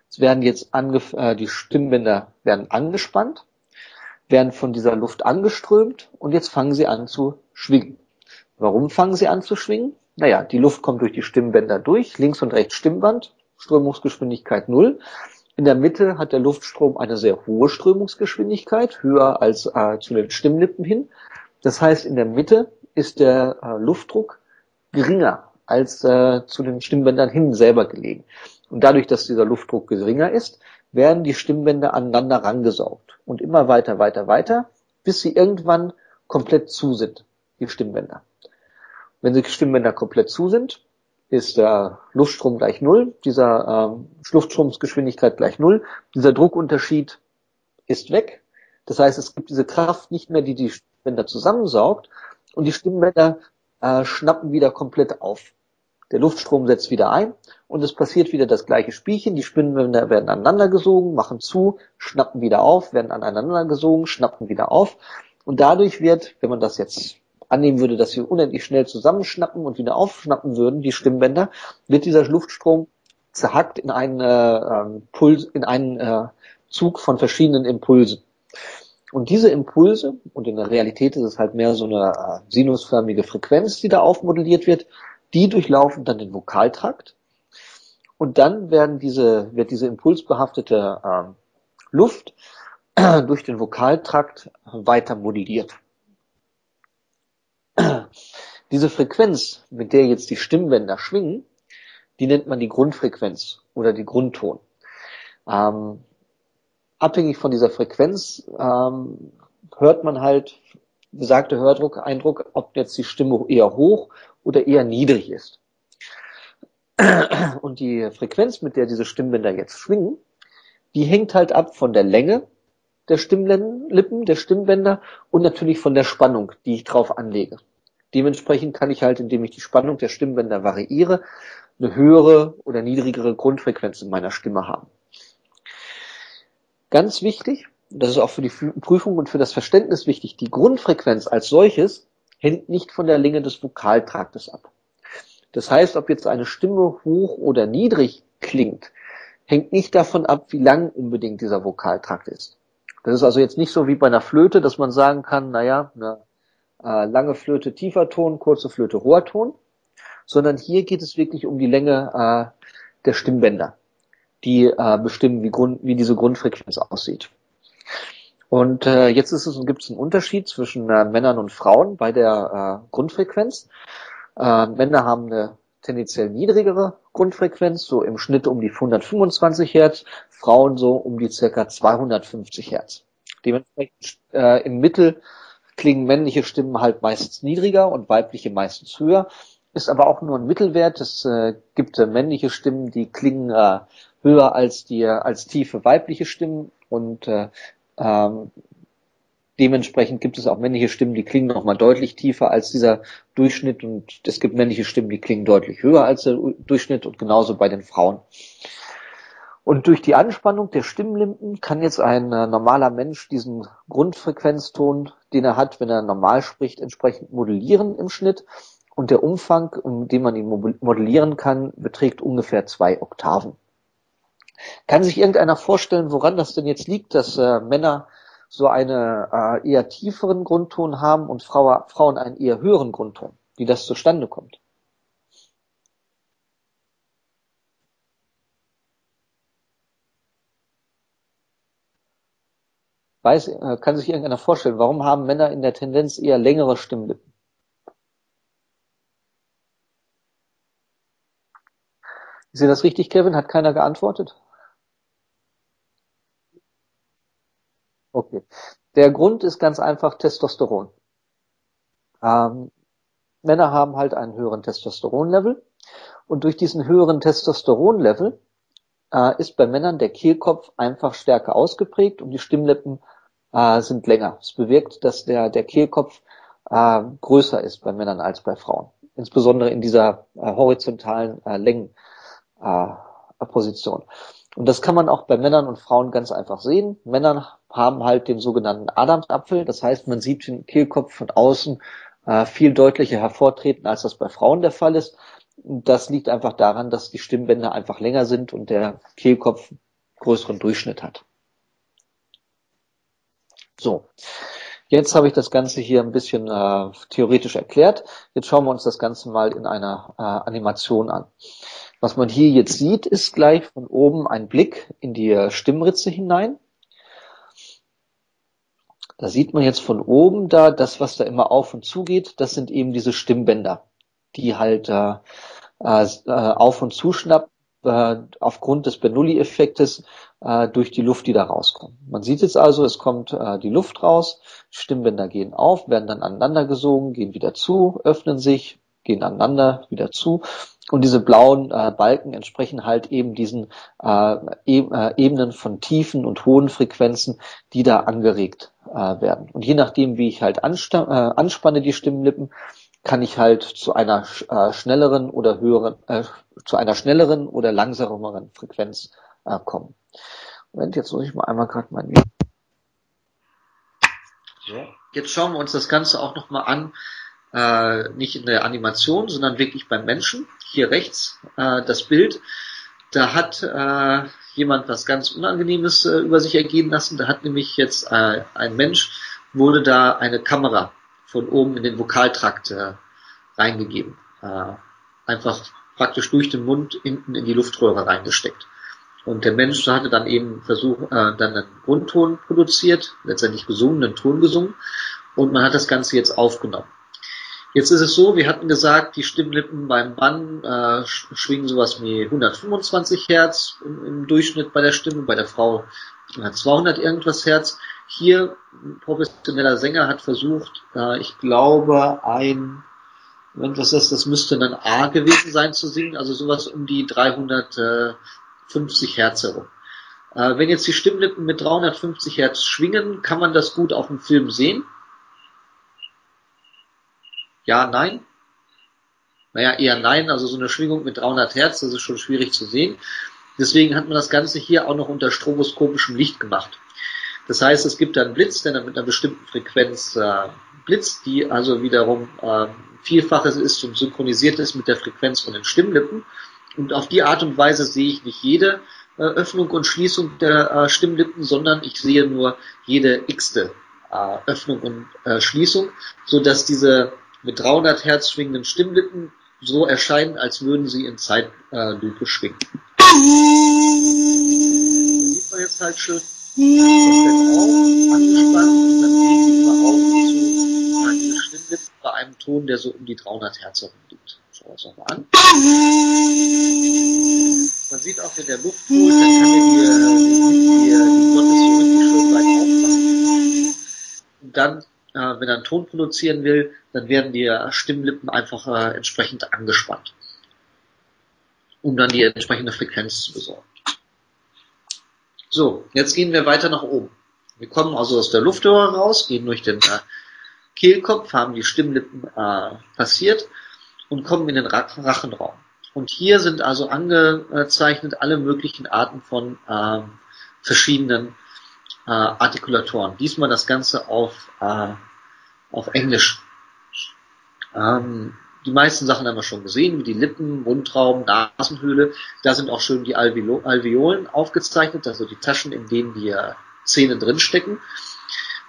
Es werden jetzt angef äh, die Stimmbänder werden angespannt werden von dieser Luft angeströmt und jetzt fangen sie an zu schwingen. Warum fangen sie an zu schwingen? Naja, die Luft kommt durch die Stimmbänder durch, links und rechts Stimmband, Strömungsgeschwindigkeit null. In der Mitte hat der Luftstrom eine sehr hohe Strömungsgeschwindigkeit, höher als äh, zu den Stimmlippen hin. Das heißt, in der Mitte ist der äh, Luftdruck geringer als äh, zu den Stimmbändern hin selber gelegen. Und dadurch, dass dieser Luftdruck geringer ist, werden die Stimmbänder aneinander rangesaugt und immer weiter, weiter, weiter, bis sie irgendwann komplett zu sind, die Stimmbänder. Wenn die Stimmbänder komplett zu sind, ist der Luftstrom gleich Null, dieser äh, Luftstromsgeschwindigkeit gleich Null, dieser Druckunterschied ist weg. Das heißt, es gibt diese Kraft nicht mehr, die die Stimmbänder zusammensaugt und die Stimmbänder äh, schnappen wieder komplett auf. Der Luftstrom setzt wieder ein und es passiert wieder das gleiche Spielchen. Die Spinnenwände werden aneinander gesogen, machen zu, schnappen wieder auf, werden aneinander gesogen, schnappen wieder auf. Und dadurch wird, wenn man das jetzt annehmen würde, dass wir unendlich schnell zusammenschnappen und wieder aufschnappen würden, die Stimmbänder, wird dieser Luftstrom zerhackt in einen äh, Puls, in einen äh, Zug von verschiedenen Impulsen. Und diese Impulse, und in der Realität ist es halt mehr so eine äh, sinusförmige Frequenz, die da aufmodelliert wird, die durchlaufen dann den Vokaltrakt und dann werden diese, wird diese impulsbehaftete äh, Luft [CLEARS THROAT] durch den Vokaltrakt weiter modelliert. Diese Frequenz, mit der jetzt die Stimmbänder schwingen, die nennt man die Grundfrequenz oder die Grundton. Ähm, abhängig von dieser Frequenz ähm, hört man halt besagte Hördruck, Eindruck, ob jetzt die Stimme eher hoch oder eher niedrig ist. Und die Frequenz, mit der diese Stimmbänder jetzt schwingen, die hängt halt ab von der Länge der Stimmlippen, der Stimmbänder und natürlich von der Spannung, die ich drauf anlege. Dementsprechend kann ich halt, indem ich die Spannung der Stimmbänder variiere, eine höhere oder niedrigere Grundfrequenz in meiner Stimme haben. Ganz wichtig, das ist auch für die Prüfung und für das Verständnis wichtig, die Grundfrequenz als solches hängt nicht von der Länge des Vokaltraktes ab. Das heißt, ob jetzt eine Stimme hoch oder niedrig klingt, hängt nicht davon ab, wie lang unbedingt dieser Vokaltrakt ist. Das ist also jetzt nicht so wie bei einer Flöte, dass man sagen kann, naja, eine äh, lange Flöte tiefer Ton, kurze Flöte hoher Ton, sondern hier geht es wirklich um die Länge äh, der Stimmbänder, die äh, bestimmen, wie, Grund, wie diese Grundfrequenz aussieht. Und äh, jetzt ist es, gibt es einen Unterschied zwischen äh, Männern und Frauen bei der äh, Grundfrequenz. Äh, Männer haben eine tendenziell niedrigere Grundfrequenz, so im Schnitt um die 125 Hertz, Frauen so um die circa 250 Hertz. Dementsprechend äh, im Mittel klingen männliche Stimmen halt meistens niedriger und weibliche meistens höher. Ist aber auch nur ein Mittelwert. Es äh, gibt äh, männliche Stimmen, die klingen äh, höher als die als tiefe weibliche Stimmen und äh, ähm, dementsprechend gibt es auch männliche Stimmen, die klingen nochmal deutlich tiefer als dieser Durchschnitt und es gibt männliche Stimmen, die klingen deutlich höher als der Durchschnitt und genauso bei den Frauen. Und durch die Anspannung der Stimmlimpen kann jetzt ein äh, normaler Mensch diesen Grundfrequenzton, den er hat, wenn er normal spricht, entsprechend modellieren im Schnitt. Und der Umfang, in dem man ihn modellieren kann, beträgt ungefähr zwei Oktaven. Kann sich irgendeiner vorstellen, woran das denn jetzt liegt, dass äh, Männer so eine äh, eher tieferen Grundton haben und Frau, Frauen einen eher höheren Grundton, wie das zustande kommt? Weiß, äh, kann sich irgendeiner vorstellen, warum haben Männer in der Tendenz eher längere Stimmlippen? Ist dir das richtig, Kevin? Hat keiner geantwortet? Okay. Der Grund ist ganz einfach Testosteron. Ähm, Männer haben halt einen höheren Testosteronlevel und durch diesen höheren Testosteronlevel äh, ist bei Männern der Kehlkopf einfach stärker ausgeprägt und die Stimmlippen äh, sind länger. Es bewirkt, dass der, der Kehlkopf äh, größer ist bei Männern als bei Frauen. Insbesondere in dieser äh, horizontalen äh, Längenposition. Äh, und das kann man auch bei Männern und Frauen ganz einfach sehen. Männer haben halt den sogenannten Adamsapfel. Das heißt, man sieht den Kehlkopf von außen äh, viel deutlicher hervortreten, als das bei Frauen der Fall ist. Das liegt einfach daran, dass die Stimmbänder einfach länger sind und der Kehlkopf größeren Durchschnitt hat. So, jetzt habe ich das Ganze hier ein bisschen äh, theoretisch erklärt. Jetzt schauen wir uns das Ganze mal in einer äh, Animation an. Was man hier jetzt sieht, ist gleich von oben ein Blick in die Stimmritze hinein. Da sieht man jetzt von oben da, das, was da immer auf und zu geht, das sind eben diese Stimmbänder, die halt äh, äh, auf und zuschnappen äh, aufgrund des Bernoulli-Effektes äh, durch die Luft, die da rauskommt. Man sieht jetzt also, es kommt äh, die Luft raus, Stimmbänder gehen auf, werden dann aneinander gesogen, gehen wieder zu, öffnen sich, gehen aneinander wieder zu und diese blauen äh, Balken entsprechen halt eben diesen äh, e äh, Ebenen von tiefen und hohen Frequenzen, die da angeregt äh, werden. Und je nachdem, wie ich halt äh, anspanne die Stimmlippen, kann ich halt zu einer äh, schnelleren oder höheren, äh, zu einer schnelleren oder langsameren Frequenz äh, kommen. Moment, jetzt muss ich mal einmal gerade mein. So. Jetzt schauen wir uns das Ganze auch nochmal an, äh, nicht in der Animation, sondern wirklich beim Menschen. Hier rechts äh, das Bild. Da hat äh, jemand was ganz Unangenehmes äh, über sich ergehen lassen. Da hat nämlich jetzt äh, ein Mensch, wurde da eine Kamera von oben in den Vokaltrakt äh, reingegeben. Äh, einfach praktisch durch den Mund hinten in die Luftröhre reingesteckt. Und der Mensch hatte dann eben versucht, äh, dann einen Grundton produziert, letztendlich gesungen, einen Ton gesungen. Und man hat das Ganze jetzt aufgenommen. Jetzt ist es so, wir hatten gesagt, die Stimmlippen beim Mann äh, schwingen sowas wie 125 Hertz im, im, Durchschnitt bei der Stimme, bei der Frau 200 irgendwas Hertz. Hier ein professioneller Sänger hat versucht, äh, ich glaube, ein, wenn was ist, das müsste dann A gewesen sein zu singen, also sowas um die 350 Hertz herum. Äh, wenn jetzt die Stimmlippen mit 350 Hertz schwingen, kann man das gut auf dem Film sehen. Ja, nein? Naja, eher nein, also so eine Schwingung mit 300 Hertz, das ist schon schwierig zu sehen. Deswegen hat man das Ganze hier auch noch unter stroboskopischem Licht gemacht. Das heißt, es gibt einen Blitz, der dann mit einer bestimmten Frequenz äh, blitzt, die also wiederum äh, Vielfaches ist und synchronisiert ist mit der Frequenz von den Stimmlippen. Und auf die Art und Weise sehe ich nicht jede äh, Öffnung und Schließung der äh, Stimmlippen, sondern ich sehe nur jede x-te äh, Öffnung und äh, Schließung, so dass diese mit 300 Hertz schwingenden Stimmlippen so erscheinen, als würden sie in Zeitlupe schwingen. Das sieht man jetzt halt schön. Bei einem Ton, der so um die 300 Hertz herum liegt. Schauen wir uns nochmal an. Man sieht auch, wenn der Luft holt, dann kann er die, die, die Glocke so richtig schön weit aufmachen. Und dann äh, wenn er einen Ton produzieren will, dann werden die Stimmlippen einfach äh, entsprechend angespannt, um dann die entsprechende Frequenz zu besorgen. So, jetzt gehen wir weiter nach oben. Wir kommen also aus der Luftröhre raus, gehen durch den äh, Kehlkopf, haben die Stimmlippen äh, passiert und kommen in den Rachenraum. Und hier sind also angezeichnet alle möglichen Arten von äh, verschiedenen äh, Artikulatoren. Diesmal das Ganze auf, äh, auf Englisch. Ähm, die meisten Sachen haben wir schon gesehen, wie die Lippen, Mundraum, Nasenhöhle. Da sind auch schön die Alveolo Alveolen aufgezeichnet, also die Taschen, in denen die äh, Zähne drinstecken.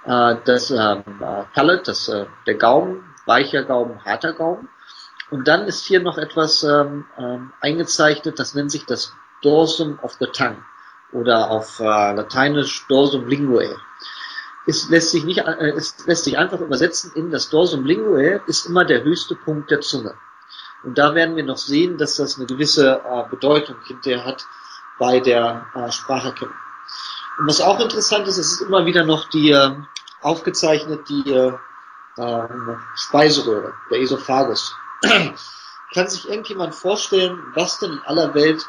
Äh, das ähm, äh, Palate, das, äh, der Gaumen, weicher Gaumen, harter Gaumen. Und dann ist hier noch etwas ähm, ähm, eingezeichnet, das nennt sich das Dorsum of the Tongue oder auf Lateinisch Dorsum linguae. Es lässt sich nicht, äh, es lässt sich einfach übersetzen in das Dorsum linguae ist immer der höchste Punkt der Zunge. Und da werden wir noch sehen, dass das eine gewisse äh, Bedeutung hinterher hat bei der äh, Spracherkennung. Und was auch interessant ist, es ist immer wieder noch die äh, aufgezeichnet, die äh, ähm, Speiseröhre, der Esophagus. [CLEARS THROAT] Kann sich irgendjemand vorstellen, was denn in aller Welt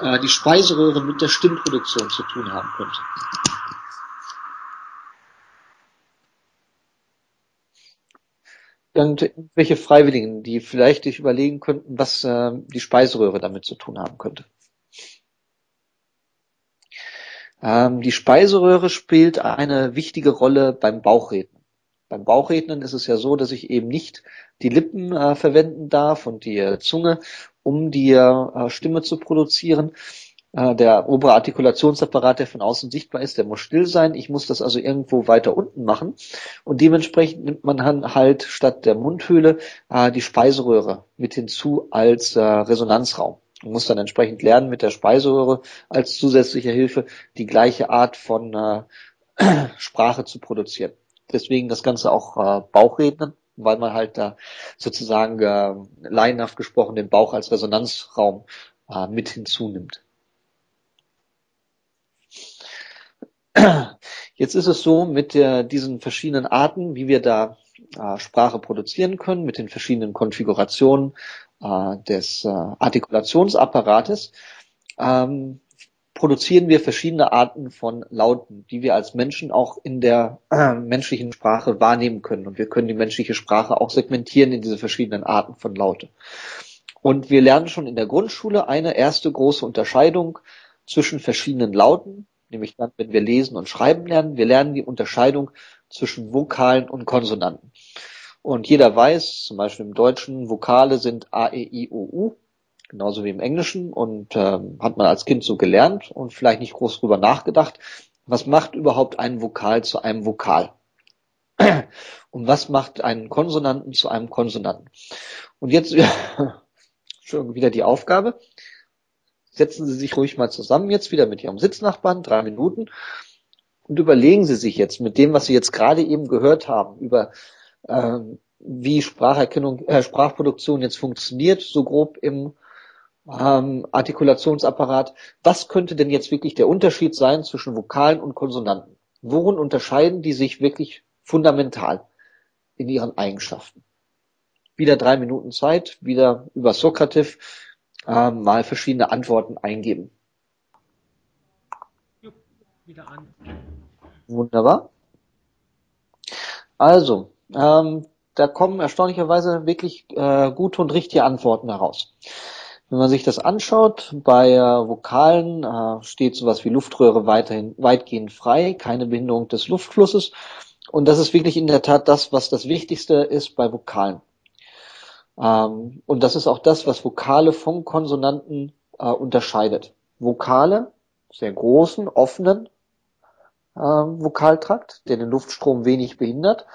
äh, die Speiseröhre mit der Stimmproduktion zu tun haben könnte? Irgendwelche Freiwilligen, die vielleicht sich überlegen könnten, was äh, die Speiseröhre damit zu tun haben könnte. Ähm, die Speiseröhre spielt eine wichtige Rolle beim Bauchrednen. Beim Bauchrednen ist es ja so, dass ich eben nicht die Lippen äh, verwenden darf und die äh, Zunge, um die äh, Stimme zu produzieren, der obere Artikulationsapparat, der von außen sichtbar ist, der muss still sein. Ich muss das also irgendwo weiter unten machen. Und dementsprechend nimmt man halt statt der Mundhöhle äh, die Speiseröhre mit hinzu als äh, Resonanzraum. Man muss dann entsprechend lernen, mit der Speiseröhre als zusätzliche Hilfe die gleiche Art von äh, [CLEARS THROAT] Sprache zu produzieren. Deswegen das Ganze auch äh, Bauchrednen, weil man halt da sozusagen äh, laienhaft gesprochen den Bauch als Resonanzraum äh, mit hinzunimmt. Jetzt ist es so mit der, diesen verschiedenen Arten, wie wir da äh, Sprache produzieren können, mit den verschiedenen Konfigurationen äh, des äh, Artikulationsapparates, ähm, produzieren wir verschiedene Arten von Lauten, die wir als Menschen auch in der äh, menschlichen Sprache wahrnehmen können. Und wir können die menschliche Sprache auch segmentieren in diese verschiedenen Arten von Laute. Und wir lernen schon in der Grundschule eine erste große Unterscheidung zwischen verschiedenen Lauten, nämlich dann, wenn wir lesen und schreiben lernen. Wir lernen die Unterscheidung zwischen Vokalen und Konsonanten. Und jeder weiß, zum Beispiel im Deutschen, Vokale sind A, E, I, O, U, genauso wie im Englischen und ähm, hat man als Kind so gelernt und vielleicht nicht groß drüber nachgedacht. Was macht überhaupt ein Vokal zu einem Vokal? [CLEARS THROAT] Und was macht einen Konsonanten zu einem Konsonanten? Und jetzt [LAUGHS] schon wieder die Aufgabe. Setzen Sie sich ruhig mal zusammen jetzt wieder mit Ihrem Sitznachbarn, drei Minuten, und überlegen Sie sich jetzt mit dem, was Sie jetzt gerade eben gehört haben, über ähm, wie Spracherkennung, äh, Sprachproduktion jetzt funktioniert, so grob im ähm, Artikulationsapparat. Was könnte denn jetzt wirklich der Unterschied sein zwischen Vokalen und Konsonanten? Worin unterscheiden die sich wirklich fundamental in ihren Eigenschaften? Wieder drei Minuten Zeit, wieder über Sokrativ äh, mal verschiedene Antworten eingeben. Wieder an. Wunderbar. Also, ähm, da kommen erstaunlicherweise wirklich äh, gute und richtige Antworten heraus. Wenn man sich das anschaut, bei äh, Vokalen äh, steht sowas wie Luftröhre weiterhin weitgehend frei, keine Behinderung des Luftflusses. Und das ist wirklich in der Tat das, was das Wichtigste ist bei Vokalen. Ähm, und das ist auch das, was Vokale von Konsonanten äh, unterscheidet. Vokale, sehr großen, offenen äh, Vokaltrakt, der den Luftstrom wenig behindert.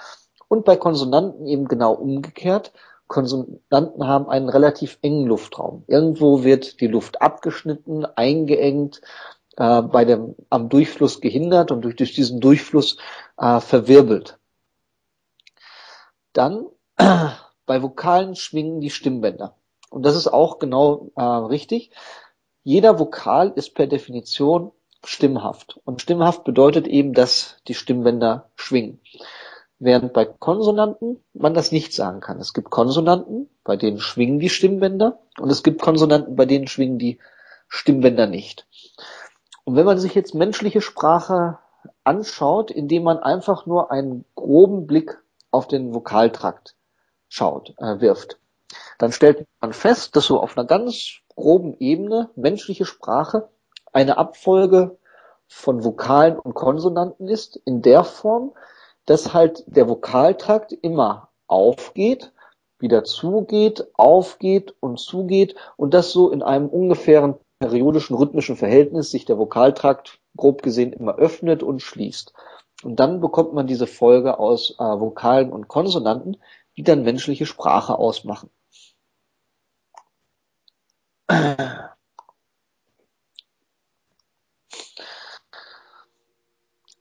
Und bei Konsonanten eben genau umgekehrt. Konsonanten haben einen relativ engen Luftraum. Irgendwo wird die Luft abgeschnitten, eingeengt, äh, bei dem, am Durchfluss gehindert und durch, durch diesen Durchfluss äh, verwirbelt. Dann bei Vokalen schwingen die Stimmbänder. Und das ist auch genau äh, richtig. Jeder Vokal ist per Definition stimmhaft. Und stimmhaft bedeutet eben, dass die Stimmbänder schwingen. Während bei Konsonanten man das nicht sagen kann. Es gibt Konsonanten, bei denen schwingen die Stimmbänder und es gibt Konsonanten, bei denen schwingen die Stimmbänder nicht. Und wenn man sich jetzt menschliche Sprache anschaut, indem man einfach nur einen groben Blick auf den Vokaltrakt schaut, äh, wirft, dann stellt man fest, dass so auf einer ganz groben Ebene menschliche Sprache eine Abfolge von Vokalen und Konsonanten ist, in der Form, dass halt der Vokaltrakt immer aufgeht, wieder zugeht, aufgeht und zugeht und das so in einem ungefähren periodischen rhythmischen Verhältnis sich der Vokaltrakt grob gesehen immer öffnet und schließt. Und dann bekommt man diese Folge aus äh, Vokalen und Konsonanten, die dann menschliche Sprache ausmachen.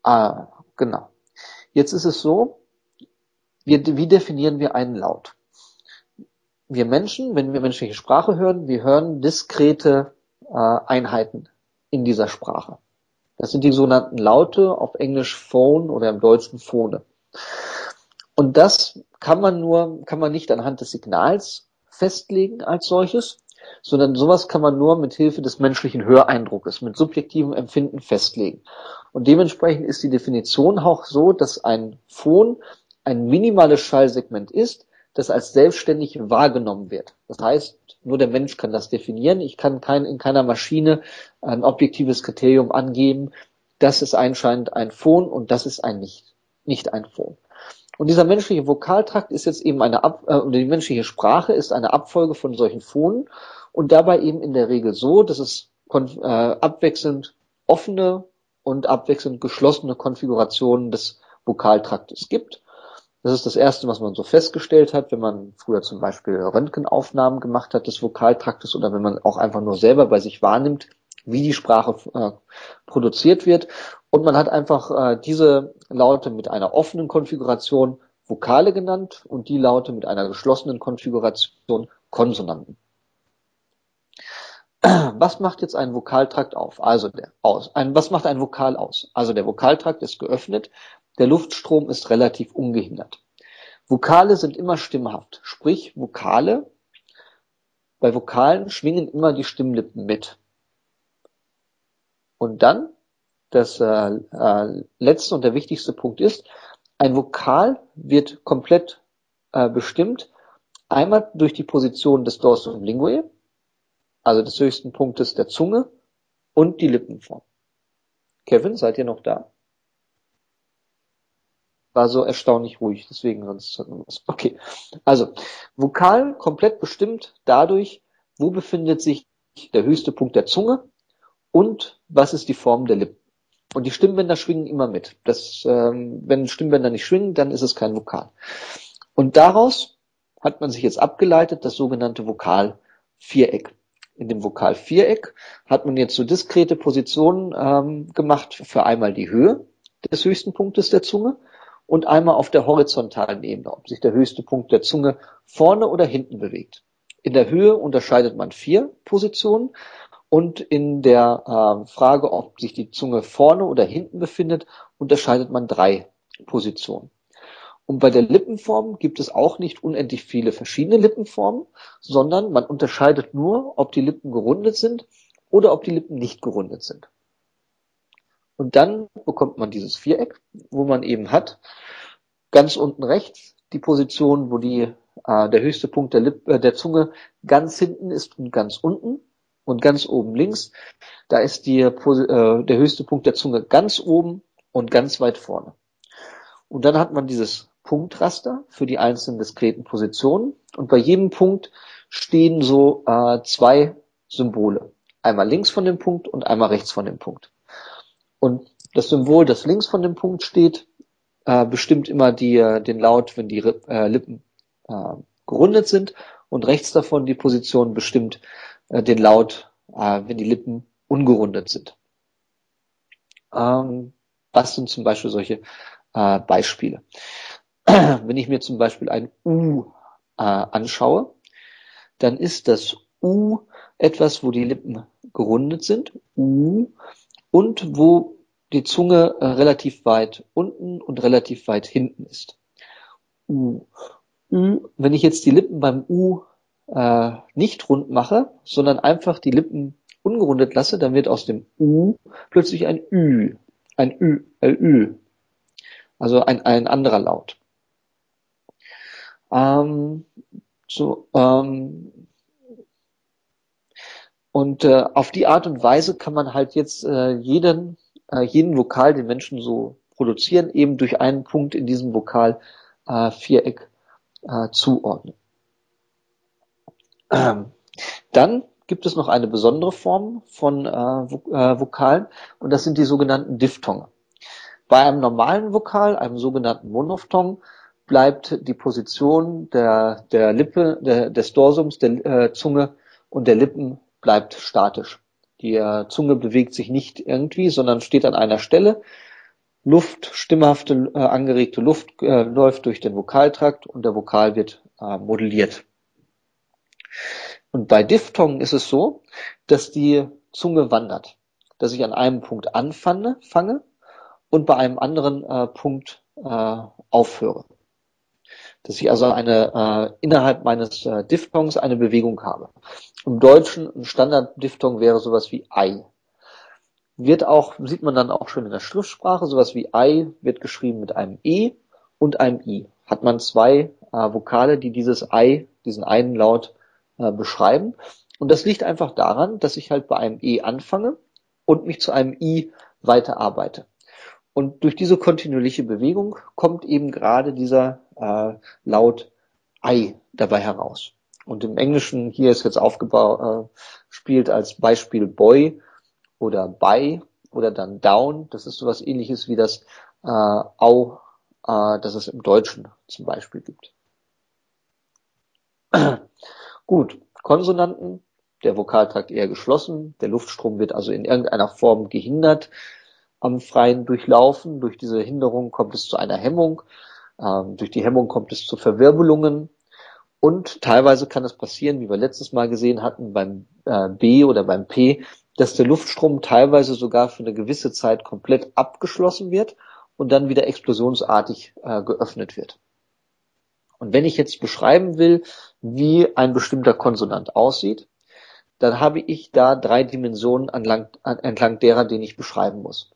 Ah, genau. Jetzt ist es so, wir, wie definieren wir einen Laut? Wir Menschen, wenn wir menschliche Sprache hören, wir hören diskrete äh, Einheiten in dieser Sprache. Das sind die sogenannten Laute, auf Englisch Phone oder im Deutschen Phone. Und das kann man nur, kann man nicht anhand des Signals festlegen als solches, sondern sowas kann man nur mit Hilfe des menschlichen Höreindruckes, mit subjektivem Empfinden festlegen. Und dementsprechend ist die Definition auch so, dass ein Phon ein minimales Schallsegment ist, das als selbstständig wahrgenommen wird. Das heißt, nur der Mensch kann das definieren. Ich kann kein, in keiner Maschine ein objektives Kriterium angeben. Das ist anscheinend ein Phon und das ist ein nicht, nicht ein Phon. Und dieser menschliche Vokaltrakt ist jetzt eben eine, Ab äh, die menschliche Sprache ist eine Abfolge von solchen Phonen und dabei eben in der Regel so, dass es äh, abwechselnd offene und abwechselnd geschlossene Konfigurationen des Vokaltraktes gibt. Das ist das Erste, was man so festgestellt hat, wenn man früher zum Beispiel Röntgenaufnahmen gemacht hat des Vokaltraktes oder wenn man auch einfach nur selber bei sich wahrnimmt, wie die Sprache äh, produziert wird. Und man hat einfach äh, diese Laute mit einer offenen Konfiguration Vokale genannt und die Laute mit einer geschlossenen Konfiguration Konsonanten. [CLEARS THROAT] Was macht jetzt ein Vokaltrakt auf? Also der, aus. Ein, was macht ein Vokal aus? Also der Vokaltrakt ist geöffnet, der Luftstrom ist relativ ungehindert. Vokale sind immer stimmhaft, sprich Vokale, bei Vokalen schwingen immer die Stimmlippen mit. Und dann, das äh, äh, letzte und der wichtigste Punkt ist, ein Vokal wird komplett äh, bestimmt, einmal durch die Position des Dorsum Linguae, also des höchsten Punktes der Zunge und die Lippenform. Kevin, seid ihr noch da? War so erstaunlich ruhig, deswegen sonst Okay. Also, Vokal komplett bestimmt dadurch, wo befindet sich der höchste Punkt der Zunge und was ist die Form der Lippen. Und die Stimmbänder schwingen immer mit. Das, ähm, wenn Stimmbänder nicht schwingen, dann ist es kein Vokal. Und daraus hat man sich jetzt abgeleitet das sogenannte Vokalviereck. In dem Vokalviereck hat man jetzt so diskrete Positionen ähm, gemacht für einmal die Höhe des höchsten Punktes der Zunge und einmal auf der horizontalen Ebene, ob sich der höchste Punkt der Zunge vorne oder hinten bewegt. In der Höhe unterscheidet man vier Positionen und in der äh, Frage, ob sich die Zunge vorne oder hinten befindet, unterscheidet man drei Positionen. Und bei der Lippenform gibt es auch nicht unendlich viele verschiedene Lippenformen, sondern man unterscheidet nur, ob die Lippen gerundet sind oder ob die Lippen nicht gerundet sind. Und dann bekommt man dieses Viereck, wo man eben hat, ganz unten rechts die Position, wo die, äh, der höchste Punkt der, Lip, äh, der Zunge ganz hinten ist und ganz unten. Und ganz oben links, da ist die, äh, der höchste Punkt der Zunge ganz oben und ganz weit vorne. Und dann hat man dieses Punktraster für die einzelnen diskreten Positionen. Und bei jedem Punkt stehen so äh, zwei Symbole. Einmal links von dem Punkt und einmal rechts von dem Punkt. Und das Symbol, das links von dem Punkt steht, äh, bestimmt immer die, äh, den Laut, wenn die äh, Lippen äh, gerundet sind. Und rechts davon die Position bestimmt den Laut, äh, wenn die Lippen ungerundet sind. Ähm, was sind zum Beispiel solche äh, Beispiele? [CLEARS THROAT] wenn ich mir zum Beispiel ein U äh, anschaue, dann ist das U etwas, wo die Lippen gerundet sind. U und wo die Zunge äh, relativ weit unten und relativ weit hinten ist. U. Ü. Wenn ich jetzt die Lippen beim U äh, nicht rund mache, sondern einfach die Lippen ungerundet lasse, dann wird aus dem U plötzlich ein Ü, ein Ü, äh, Ü. Also ein, ein anderer Laut. Ähm, so, ähm, und äh, auf die Art und Weise kann man halt jetzt äh, jeden, äh, jeden Vokal, den Menschen so produzieren, eben durch einen Punkt in diesem Vokal äh, Viereck äh, zuordnen. Ähm, dann gibt es noch eine besondere Form von äh, äh, Vokalen und das sind die sogenannten Diphthonge. Bei einem normalen Vokal, einem sogenannten Monophthong, bleibt die Position der, der Lippe, der, des Dorsums, der äh, Zunge und der Lippen bleibt statisch. Die äh, Zunge bewegt sich nicht irgendwie, sondern steht an einer Stelle. Luft, stimmhafte, äh, angeregte Luft äh, läuft durch den Vokaltrakt und der Vokal wird äh, modelliert. Und bei Diphthongen ist es so, dass die Zunge wandert. dass ich an einem Punkt anfange fange und bei einem anderen äh, Punkt äh, aufhöre. Dass ich also eine äh, innerhalb meines äh, Diphthongs eine Bewegung habe. Im Deutschen ein Standard-Diphthong wäre sowas wie Ei. Wird auch, sieht man dann auch schon in der Schriftsprache, sowas wie Ei wird geschrieben mit einem E und einem I. Hat man zwei äh, Vokale, die dieses Ei, diesen einen Laut äh, beschreiben. Und das liegt einfach daran, dass ich halt bei einem E anfange und mich zu einem I weiterarbeite. Und durch diese kontinuierliche Bewegung kommt eben gerade dieser äh, Laut I dabei heraus. Und im Englischen hier ist jetzt aufgebaut, äh, spielt als Beispiel Boy oder By oder dann Down. Das ist sowas ähnliches wie das äh, Au, äh, das es im Deutschen zum Beispiel gibt. Gut, Konsonanten, der Vokaltrakt eher geschlossen, der Luftstrom wird also in irgendeiner Form gehindert am freien Durchlaufen. Durch diese Hinderung kommt es zu einer Hemmung. Ähm, durch die Hemmung kommt es zu Verwirbelungen. Und teilweise kann es passieren, wie wir letztes Mal gesehen hatten beim äh, B oder beim P, dass der Luftstrom teilweise sogar für eine gewisse Zeit komplett abgeschlossen wird und dann wieder explosionsartig äh, geöffnet wird. Und wenn ich jetzt beschreiben will, wie ein bestimmter Konsonant aussieht, dann habe ich da drei Dimensionen entlang, entlang derer, den ich beschreiben muss.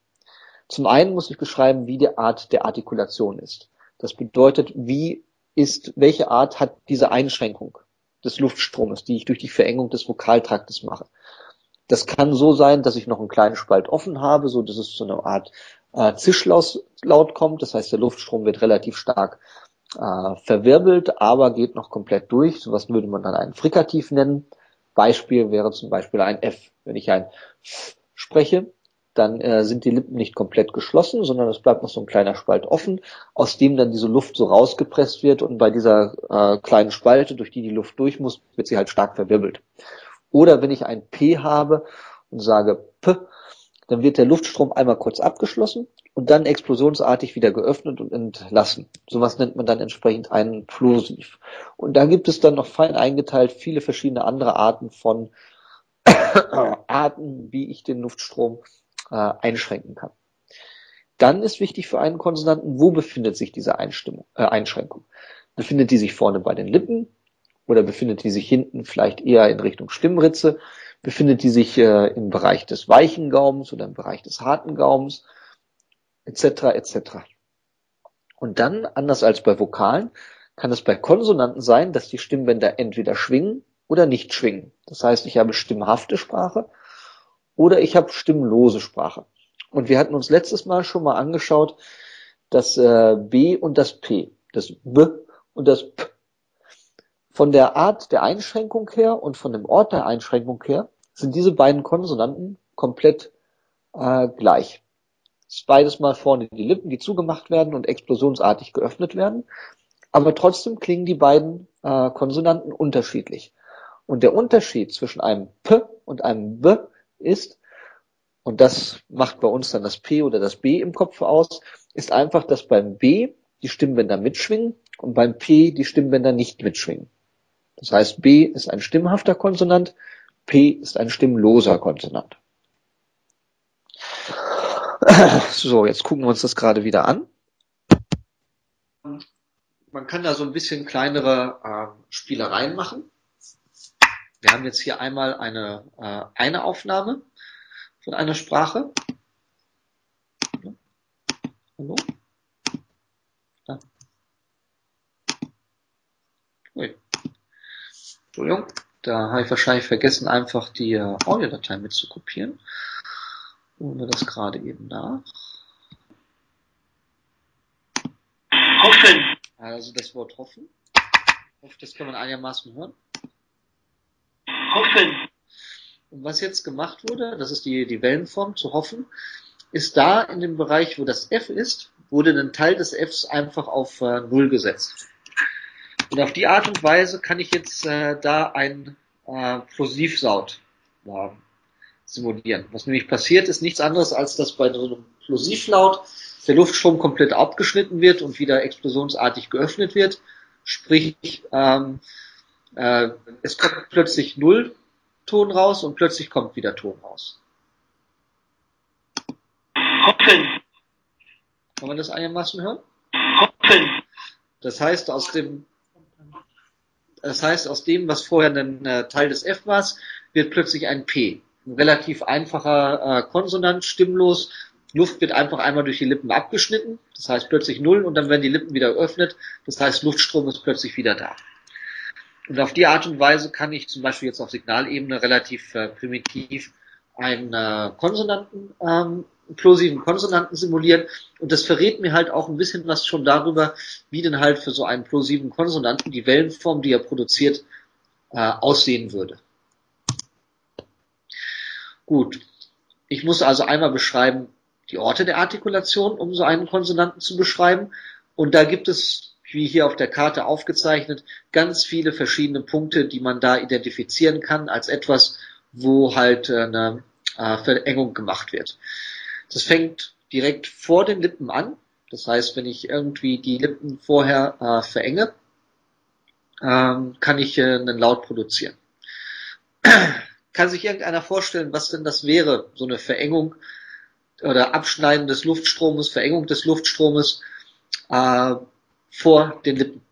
Zum einen muss ich beschreiben, wie die Art der Artikulation ist. Das bedeutet, wie ist, welche Art hat diese Einschränkung des Luftstromes, die ich durch die Verengung des Vokaltraktes mache. Das kann so sein, dass ich noch einen kleinen Spalt offen habe, so dass es zu einer Art äh, Zischlaut kommt. Das heißt, der Luftstrom wird relativ stark äh, verwirbelt, aber geht noch komplett durch. Sowas würde man dann ein Frikativ nennen. Beispiel wäre zum Beispiel ein F. Wenn ich ein F spreche, dann äh, sind die Lippen nicht komplett geschlossen, sondern es bleibt noch so ein kleiner Spalt offen, aus dem dann diese Luft so rausgepresst wird und bei dieser äh, kleinen Spalte, durch die die Luft durch muss, wird sie halt stark verwirbelt. Oder wenn ich ein P habe und sage P, dann wird der Luftstrom einmal kurz abgeschlossen und dann explosionsartig wieder geöffnet und entlassen. Sowas nennt man dann entsprechend einen Plosiv. Und da gibt es dann noch fein eingeteilt viele verschiedene andere Arten von [COUGHS] Arten, wie ich den Luftstrom äh, einschränken kann. Dann ist wichtig für einen Konsonanten, wo befindet sich diese Einstimmung, äh, Einschränkung? Befindet die sich vorne bei den Lippen oder befindet die sich hinten vielleicht eher in Richtung Stimmritze? Befindet die sich äh, im Bereich des weichen Gaumens oder im Bereich des harten Gaumens? Etc. etc. Und dann, anders als bei Vokalen, kann es bei Konsonanten sein, dass die Stimmbänder entweder schwingen oder nicht schwingen. Das heißt, ich habe stimmhafte Sprache oder ich habe stimmlose Sprache. Und wir hatten uns letztes Mal schon mal angeschaut, das äh, B und das P, das B und das P. Von der Art der Einschränkung her und von dem Ort der Einschränkung her sind diese beiden Konsonanten komplett äh, gleich. Beides mal vorne die Lippen, die zugemacht werden und explosionsartig geöffnet werden. Aber trotzdem klingen die beiden äh, Konsonanten unterschiedlich. Und der Unterschied zwischen einem P und einem B ist, und das macht bei uns dann das P oder das B im Kopf aus, ist einfach, dass beim B die Stimmbänder mitschwingen und beim P die Stimmbänder nicht mitschwingen. Das heißt, B ist ein stimmhafter Konsonant, P ist ein stimmloser Konsonant. [LAUGHS] So, jetzt gucken wir uns das gerade wieder an. Man kann da so ein bisschen kleinere äh, Spielereien machen. Wir haben jetzt hier einmal eine, äh, eine Aufnahme von einer Sprache. Hallo? Da. Ui. Entschuldigung, da habe ich wahrscheinlich vergessen, einfach die äh, Audiodatei mitzukopieren. Holen wir das gerade eben nach. Hoffen. Also das Wort hoffen. Ich hoffe, das kann man einigermaßen hören hoffen. Und was jetzt gemacht wurde, das ist die, die Wellenform zu hoffen, ist da in dem Bereich, wo das F ist, wurde ein Teil des Fs einfach auf äh, Null gesetzt. Und auf die Art und Weise kann ich jetzt äh, da ein äh, Plosivsaut äh, simulieren. Was nämlich passiert, ist nichts anderes, als dass bei so einem Plosivlaut der Luftstrom komplett abgeschnitten wird und wieder explosionsartig geöffnet wird. Sprich, ähm, äh, es kommt plötzlich Null Ton raus und plötzlich kommt wieder Ton raus. Hoppen. Kann man das einigermaßen hören? Hoppen. Das heißt, aus dem, das heißt, aus dem, was vorher ein äh, Teil des F war, wird plötzlich ein P. Ein relativ einfacher äh, Konsonant, stimmlos. Luft wird einfach einmal durch die Lippen abgeschnitten. Das heißt plötzlich Null und dann werden die Lippen wieder geöffnet. Das heißt, Luftstrom ist plötzlich wieder da. Und auf die Art und Weise kann ich zum Beispiel jetzt auf Signalebene relativ äh, primitiv einen äh, Konsonanten, ähm, plosiven Konsonanten simulieren. Und das verrät mir halt auch ein bisschen was schon darüber, wie denn halt für so einen plosiven Konsonanten die Wellenform, die er produziert, äh, aussehen würde. Gut. Ich muss also einmal beschreiben, die Orte der Artikulation, um so einen Konsonanten zu beschreiben. Und da gibt es, wie hier auf der Karte aufgezeichnet, ganz viele verschiedene Punkte, die man da identifizieren kann als etwas, wo halt eine äh, Verengung gemacht wird. Das fängt direkt vor den Lippen an. Das heißt, wenn ich irgendwie die Lippen vorher äh, verenge, ähm, kann ich äh, einen Laut produzieren. Kann sich irgendeiner vorstellen, was denn das wäre, so eine Verengung oder Abschneiden des Luftstromes, Verengung des Luftstromes äh, vor den Lippen?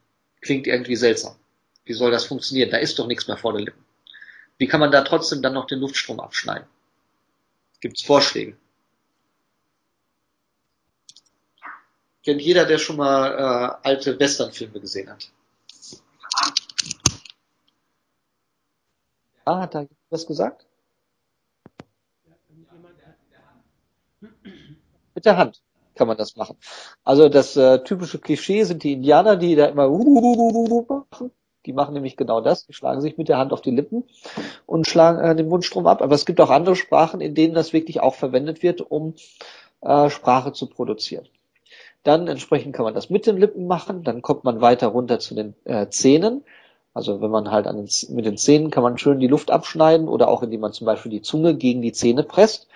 Klingt irgendwie seltsam. Wie soll das funktionieren? Da ist doch nichts mehr vor den Lippen. Wie kann man da trotzdem dann noch den Luftstrom abschneiden? Gibt es Vorschläge? Kennt jeder, der schon mal äh, alte Westernfilme gesehen hat. Ah, hat da was gesagt? Mit der Hand kann man das machen. Also das äh, typische Klischee sind die Indianer, die da immer machen. Die machen nämlich genau das. Die schlagen sich mit der Hand auf die Lippen und schlagen äh, den Mundstrom ab. Aber es gibt auch andere Sprachen, in denen das wirklich auch verwendet wird, um äh, Sprache zu produzieren. Dann entsprechend kann man das mit den Lippen machen. Dann kommt man weiter runter zu den äh, Zähnen. Also wenn man halt den, mit den Zähnen kann man schön die Luft abschneiden oder auch indem man zum Beispiel die Zunge gegen die Zähne presst.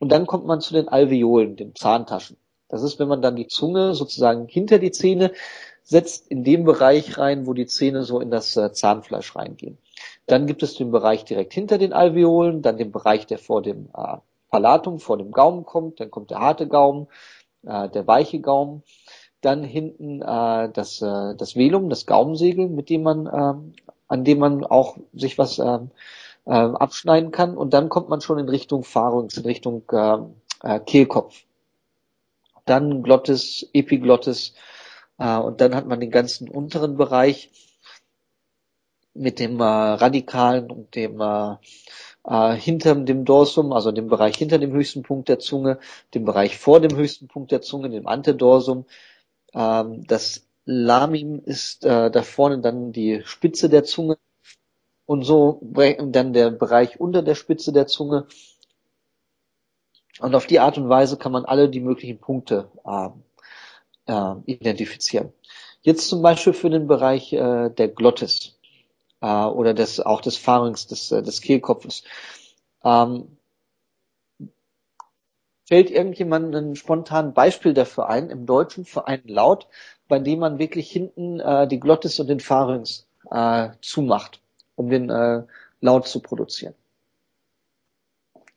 Und dann kommt man zu den Alveolen, den Zahntaschen. Das ist, wenn man dann die Zunge sozusagen hinter die Zähne setzt in dem Bereich rein, wo die Zähne so in das äh, Zahnfleisch reingehen. Dann gibt es den Bereich direkt hinter den Alveolen, dann den Bereich, der vor dem äh, Palatum, vor dem Gaumen kommt, dann kommt der harte Gaumen, äh, der weiche Gaumen, dann hinten äh, das, äh, das Velum, das Gaumensegel, mit dem man, äh, an dem man auch sich was äh, äh, abschneiden kann und dann kommt man schon in Richtung Pharynx, in Richtung äh, äh, Kehlkopf. Dann Glottis, Epiglottis, äh, und dann hat man den ganzen unteren Bereich mit dem äh, Radikalen und dem äh, äh, hinter dem Dorsum, also dem Bereich hinter dem höchsten Punkt der Zunge, dem Bereich vor dem höchsten Punkt der Zunge, dem Antedorsum. Ähm, das Lamim ist äh, da vorne dann die Spitze der Zunge und so dann der Bereich unter der Spitze der Zunge. Und auf die Art und Weise kann man alle die möglichen Punkte äh, äh, identifizieren. Jetzt zum Beispiel für den Bereich äh, der Glottis äh, oder des, auch des Pharynx, des, äh, des Kehlkopfes. Ähm, fällt irgendjemand ein spontan Beispiel dafür ein, im Deutschen für einen Laut, bei dem man wirklich hinten äh, die Glottis und den Pharynx äh, zumacht, um den äh, Laut zu produzieren?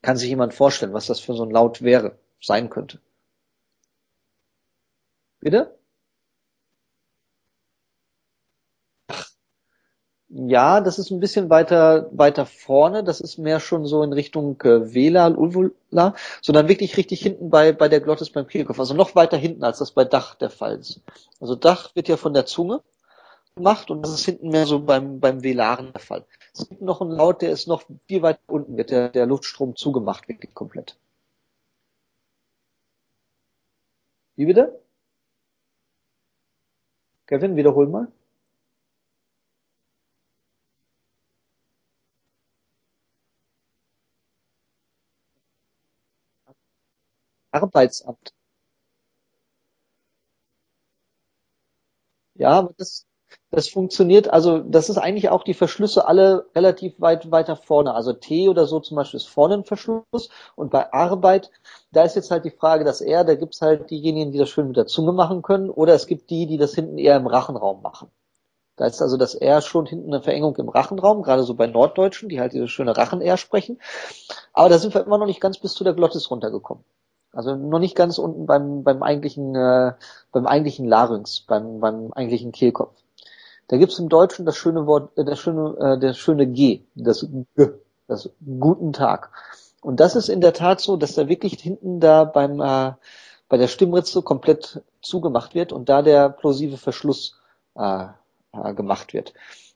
Kann sich jemand vorstellen, was das für so ein Laut wäre, sein könnte? Bitte? Ja, das ist ein bisschen weiter, weiter vorne. Das ist mehr schon so in Richtung äh, Vela, Uvula, sondern wirklich richtig hinten bei, bei der Glottis beim Kehlkopf. Also noch weiter hinten, als das bei Dach der Fall ist. Also Dach wird ja von der Zunge gemacht und das ist hinten mehr so beim, beim Velaren der Fall. Es gibt noch einen Laut, der ist noch viel weiter unten, wird der, der Luftstrom zugemacht, wirklich komplett. Wie bitte? Kevin, wiederhol mal. Arbeitsamt. Ja, das, das funktioniert, also das ist eigentlich auch die Verschlüsse alle relativ weit weiter vorne. Also T oder so zum Beispiel ist vorne ein Verschluss und bei Arbeit, da ist jetzt halt die Frage, dass R, da gibt's halt diejenigen, die das schön mit der Zunge machen können oder es gibt die, die das hinten eher im Rachenraum machen. Da ist also das R schon hinten eine Verengung im Rachenraum, gerade so bei Norddeutschen, die halt diese schöne Rachen-R sprechen. Aber da sind wir immer noch nicht ganz bis zu der Glottis runtergekommen. Also noch nicht ganz unten beim, beim eigentlichen, äh, beim eigentlichen Larynx, beim, beim eigentlichen Kehlkopf. Da gibt's im Deutschen das schöne Wort, äh, das schöne, äh, das schöne G, das G, das Guten Tag. Und das ist in der Tat so, dass da wirklich hinten da beim, äh, bei der Stimmritze komplett zugemacht wird und da der plosive Verschluss äh, äh, gemacht wird.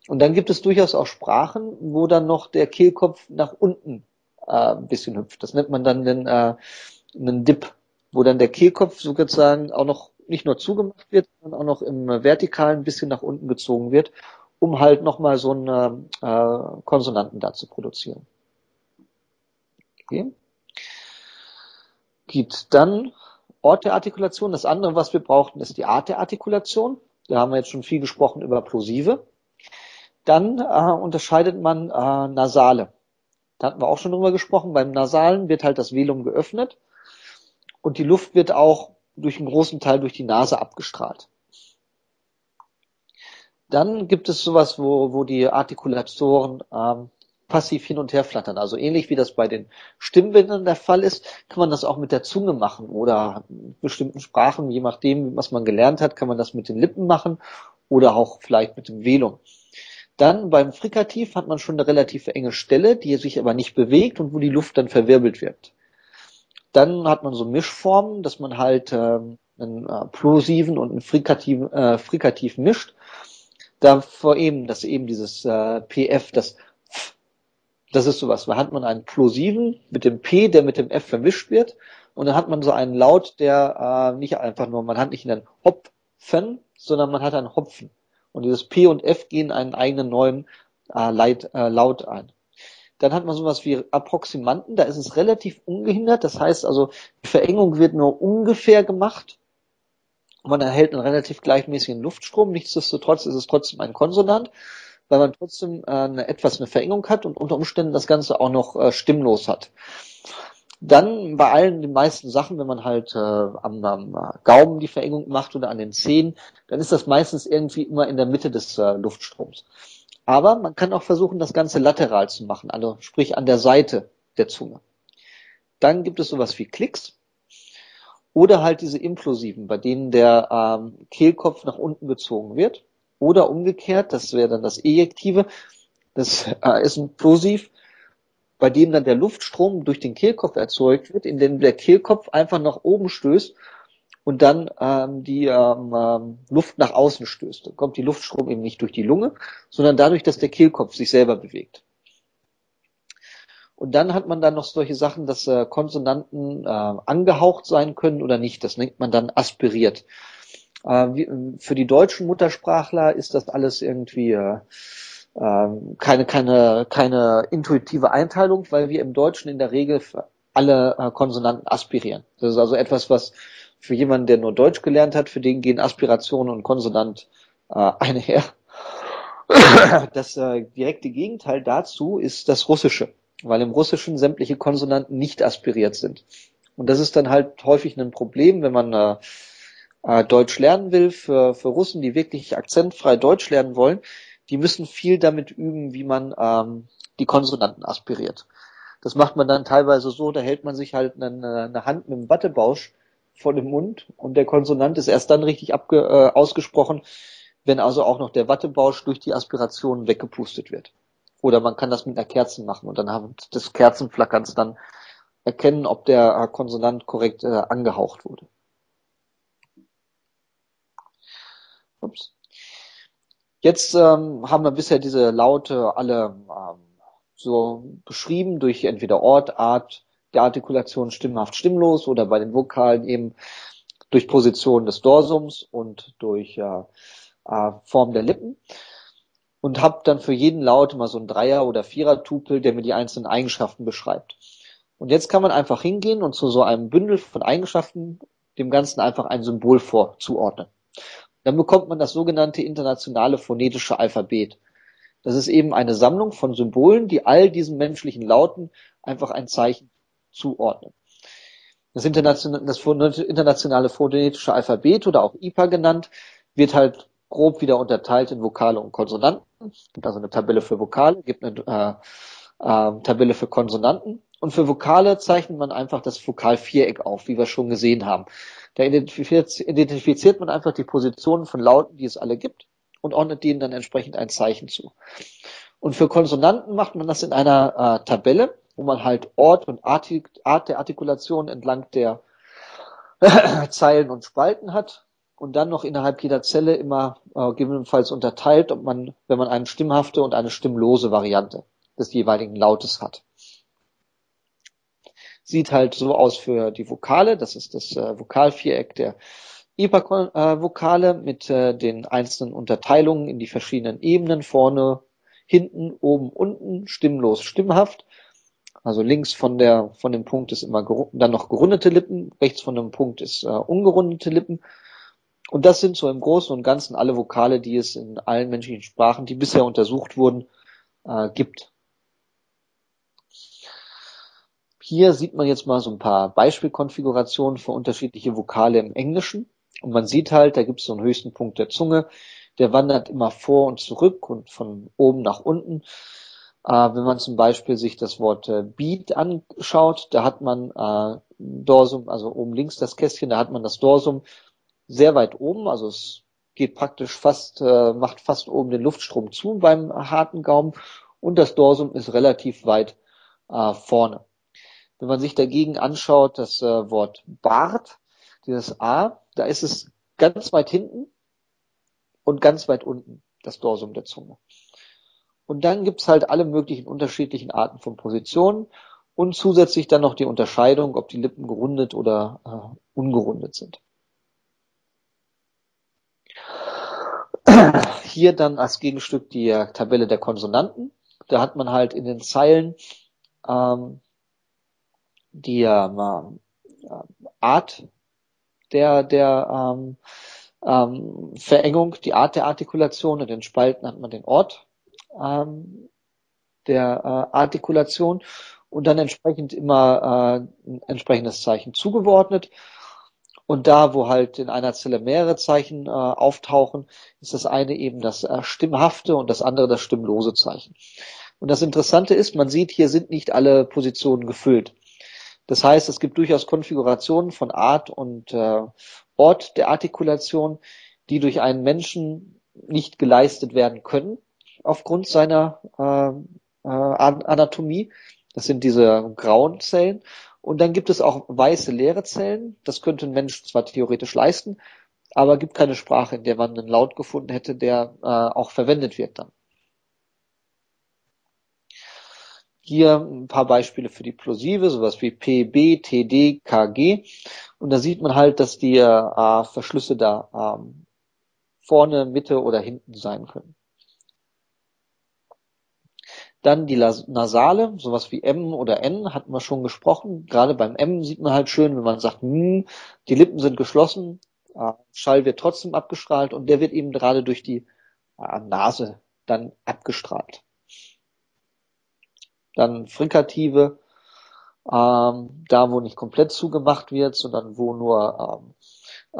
Und dann gibt es durchaus auch Sprachen, wo dann noch der Kehlkopf nach unten äh, ein bisschen hüpft. Das nennt man dann den, äh, einen Dip, wo dann der Kehlkopf sozusagen auch noch nicht nur zugemacht wird, sondern auch noch im Vertikalen ein bisschen nach unten gezogen wird, um halt nochmal so einen äh, Konsonanten da zu produzieren. Okay. Gibt dann Ort der Artikulation. Das andere, was wir brauchten, ist die Art der Artikulation. Da haben wir jetzt schon viel gesprochen über Plosive. Dann äh, unterscheidet man äh, Nasale. Da hatten wir auch schon drüber gesprochen. Beim Nasalen wird halt das Velum geöffnet und die Luft wird auch durch einen großen Teil durch die Nase abgestrahlt. Dann gibt es sowas, wo, wo die Artikulatoren ähm, passiv hin und her flattern. Also ähnlich wie das bei den Stimmbildern der Fall ist, kann man das auch mit der Zunge machen oder in bestimmten Sprachen, je nachdem, was man gelernt hat, kann man das mit den Lippen machen oder auch vielleicht mit dem Velum. Dann beim Frikativ hat man schon eine relativ enge Stelle, die sich aber nicht bewegt und wo die Luft dann verwirbelt wird. Dann hat man so Mischformen, dass man halt äh, einen äh, plosiven und einen frikativen, äh, frikativ mischt. Davor eben, dass eben dieses äh, PF, das das ist sowas. Da hat man einen plosiven mit dem P, der mit dem F vermischt wird. Und dann hat man so einen Laut, der äh, nicht einfach nur, man hat nicht einen Hopfen, sondern man hat einen Hopfen. Und dieses P und F gehen einen eigenen neuen äh, Leit, äh, Laut ein. Dann hat man sowas wie Approximanten, da ist es relativ ungehindert. Das heißt also, die Verengung wird nur ungefähr gemacht. Man erhält einen relativ gleichmäßigen Luftstrom. Nichtsdestotrotz ist es trotzdem ein Konsonant, weil man trotzdem äh, eine, etwas eine Verengung hat und unter Umständen das Ganze auch noch äh, stimmlos hat. Dann bei allen den meisten Sachen, wenn man halt äh, am, am Gaumen die Verengung macht oder an den Zehen, dann ist das meistens irgendwie immer in der Mitte des äh, Luftstroms. Aber man kann auch versuchen, das Ganze lateral zu machen, also sprich an der Seite der Zunge. Dann gibt es sowas wie Klicks oder halt diese implosiven, bei denen der ähm, Kehlkopf nach unten gezogen wird. Oder umgekehrt, das wäre dann das Ejektive, das äh, ist ein Plosiv, bei dem dann der Luftstrom durch den Kehlkopf erzeugt wird, in dem der Kehlkopf einfach nach oben stößt und dann ähm, die ähm, ähm, Luft nach außen stößt. Dann kommt die Luftstrom eben nicht durch die Lunge, sondern dadurch, dass der Kehlkopf sich selber bewegt. Und dann hat man dann noch solche Sachen, dass äh, Konsonanten äh, angehaucht sein können oder nicht. Das nennt man dann aspiriert. Äh, wie, für die deutschen Muttersprachler ist das alles irgendwie äh, ähm, keine, keine, keine intuitive Einteilung, weil wir im Deutschen in der Regel alle äh, Konsonanten aspirieren. Das ist also etwas, was für jemanden, der nur Deutsch gelernt hat, für den gehen Aspiration und Konsonant äh, [LAUGHS] einher. Das äh, direkte Gegenteil dazu ist das Russische, weil im Russischen sämtliche Konsonanten nicht aspiriert sind. Und das ist dann halt häufig ein Problem, wenn man äh, äh, Deutsch lernen will, für, für Russen, die wirklich akzentfrei Deutsch lernen wollen, die müssen viel damit üben, wie man ähm, die Konsonanten aspiriert. Das macht man dann teilweise so, da hält man sich halt eine, eine Hand mit dem Wattebausch vor dem Mund und der Konsonant ist erst dann richtig abge, äh, ausgesprochen, wenn also auch noch der Wattebausch durch die Aspiration weggepustet wird. Oder man kann das mit einer Kerze machen und dann haben des Kerzenflackerns dann erkennen, ob der äh, Konsonant korrekt äh, angehaucht wurde. Ups. Jetzt ähm, haben wir bisher diese Laute alle ähm, so beschrieben durch entweder Ort, Art, der Artikulation stimmhaft, stimmlos oder bei den Vokalen eben durch Position des Dorsums und durch äh, Form der Lippen und habe dann für jeden Laut immer so ein Dreier- oder Vierer-Tupel, der mir die einzelnen Eigenschaften beschreibt. Und jetzt kann man einfach hingehen und zu so einem Bündel von Eigenschaften dem Ganzen einfach ein Symbol vorzuordnen. Dann bekommt man das sogenannte internationale phonetische Alphabet. Das ist eben eine Sammlung von Symbolen, die all diesen menschlichen Lauten einfach ein Zeichen zuordnen. Das, internationale, das internationale phonetische Alphabet oder auch IPA genannt, wird halt grob wieder unterteilt in Vokale und Konsonanten. Es gibt also eine Tabelle für Vokale, gibt eine äh, äh, Tabelle für Konsonanten. Und für Vokale zeichnet man einfach das Vokalviereck auf, wie wir schon gesehen haben. Da identifiziert, man einfach die Positionen von Lauten, die es alle gibt und ordnet denen dann entsprechend ein Zeichen zu. Und für Konsonanten macht man das in einer äh, Tabelle, wo man halt Ort und Artik Art der Artikulation entlang der [CLEARS THROAT] Zeilen und Spalten hat und dann noch innerhalb jeder Zelle immer äh, gegebenenfalls unterteilt, ob man, wenn man eine stimmhafte und eine stimmlose Variante des jeweiligen Lautes hat. Sieht halt so aus für die Vokale, das ist das äh, Vokalviereck der IPA-Vokale mit äh, den einzelnen Unterteilungen in die verschiedenen Ebenen, vorne, hinten, oben, unten, stimmlos, stimmhaft. Also links von der von dem Punkt ist immer dann noch gerundete Lippen, rechts von dem Punkt ist äh, ungerundete Lippen. Und das sind so im Großen und Ganzen alle Vokale, die es in allen menschlichen Sprachen, die bisher untersucht wurden, äh, gibt. Hier sieht man jetzt mal so ein paar Beispielkonfigurationen für unterschiedliche Vokale im Englischen. Und man sieht halt, da gibt es so einen höchsten Punkt der Zunge, der wandert immer vor und zurück und von oben nach unten. Äh, wenn man zum Beispiel sich das Wort äh, Beat anschaut, da hat man äh, Dorsum, also oben links das Kästchen, da hat man das Dorsum sehr weit oben, also es geht praktisch fast, äh, macht fast oben den Luftstrom zu beim harten Gaumen und das Dorsum ist relativ weit äh, vorne. Wenn man sich dagegen anschaut, das äh, Wort Bart, dieses A, da ist es ganz weit hinten und ganz weit unten, das Dorsum der Zunge. Und dann gibt's halt alle möglichen unterschiedlichen Arten von Positionen und zusätzlich dann noch die Unterscheidung, ob die Lippen gerundet oder äh, ungerundet sind. Hier dann als Gegenstück die Tabelle der Konsonanten. Da hat man halt in den Zeilen ähm, die äh, Art der, der ähm, ähm, Verengung, die Art der Artikulation. In den Spalten hat man den Ort ähm, der äh, Artikulation und dann entsprechend immer äh, ein entsprechendes Zeichen zugeordnet. Und da, wo halt in einer Zelle mehrere Zeichen äh, auftauchen, ist das eine eben das äh, stimmhafte und das andere das stimmlose Zeichen. Und das Interessante ist, man sieht, hier sind nicht alle Positionen gefüllt. Das heißt, es gibt durchaus Konfigurationen von Art und äh, Ort der Artikulation, die durch einen Menschen nicht geleistet werden können aufgrund seiner äh, äh, Anatomie. Das sind diese grauen Zellen. Und dann gibt es auch weiße leere Zellen. Das könnte ein Mensch zwar theoretisch leisten, aber gibt keine Sprache, in der man einen Laut gefunden hätte, der äh, auch verwendet wird dann. Hier ein paar Beispiele für die Plosive, sowas wie PB, TD, KG. Und da sieht man halt, dass die äh, Verschlüsse da ähm, vorne, Mitte oder hinten sein können. Dann die Nasale, sowas wie M oder N, hatten wir schon gesprochen. Gerade beim M sieht man halt schön, wenn man sagt, hm, die Lippen sind geschlossen, äh, Schall wird trotzdem abgestrahlt und der wird eben gerade durch die äh, Nase dann abgestrahlt dann Frikative, ähm, da wo nicht komplett zugemacht wird, sondern wo nur ähm,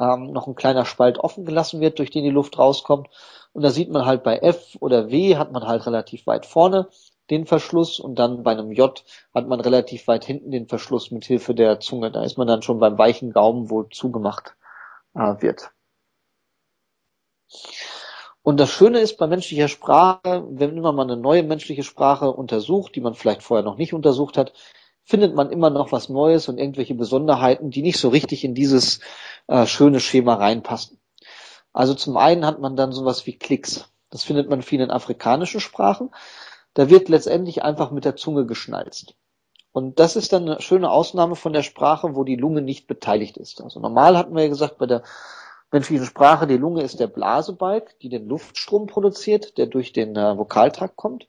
ähm, noch ein kleiner Spalt offen gelassen wird, durch den die Luft rauskommt. Und da sieht man halt bei F oder W hat man halt relativ weit vorne den Verschluss und dann bei einem J hat man relativ weit hinten den Verschluss mit Hilfe der Zunge. Da ist man dann schon beim weichen Gaumen, wo zugemacht äh, wird. Und das Schöne ist bei menschlicher Sprache, wenn man mal eine neue menschliche Sprache untersucht, die man vielleicht vorher noch nicht untersucht hat, findet man immer noch was Neues und irgendwelche Besonderheiten, die nicht so richtig in dieses äh, schöne Schema reinpassen. Also zum einen hat man dann sowas wie Klicks. Das findet man viel in afrikanischen Sprachen. Da wird letztendlich einfach mit der Zunge geschnalzt. Und das ist dann eine schöne Ausnahme von der Sprache, wo die Lunge nicht beteiligt ist. Also normal hatten wir ja gesagt, bei der menschlichen Sprache, die Lunge ist der Blasebalg, die den Luftstrom produziert, der durch den äh, Vokaltrakt kommt.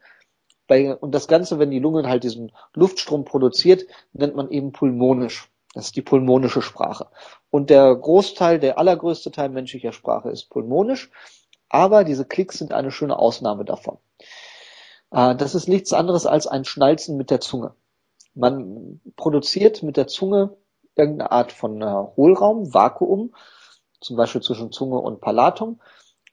Bei, und das Ganze, wenn die Lunge halt diesen Luftstrom produziert, nennt man eben pulmonisch. Das ist die pulmonische Sprache. Und der Großteil, der allergrößte Teil menschlicher Sprache ist pulmonisch, aber diese Klicks sind eine schöne Ausnahme davon. Äh, das ist nichts anderes als ein Schnalzen mit der Zunge. Man produziert mit der Zunge irgendeine Art von äh, Hohlraum, Vakuum, zum Beispiel zwischen Zunge und Palatum.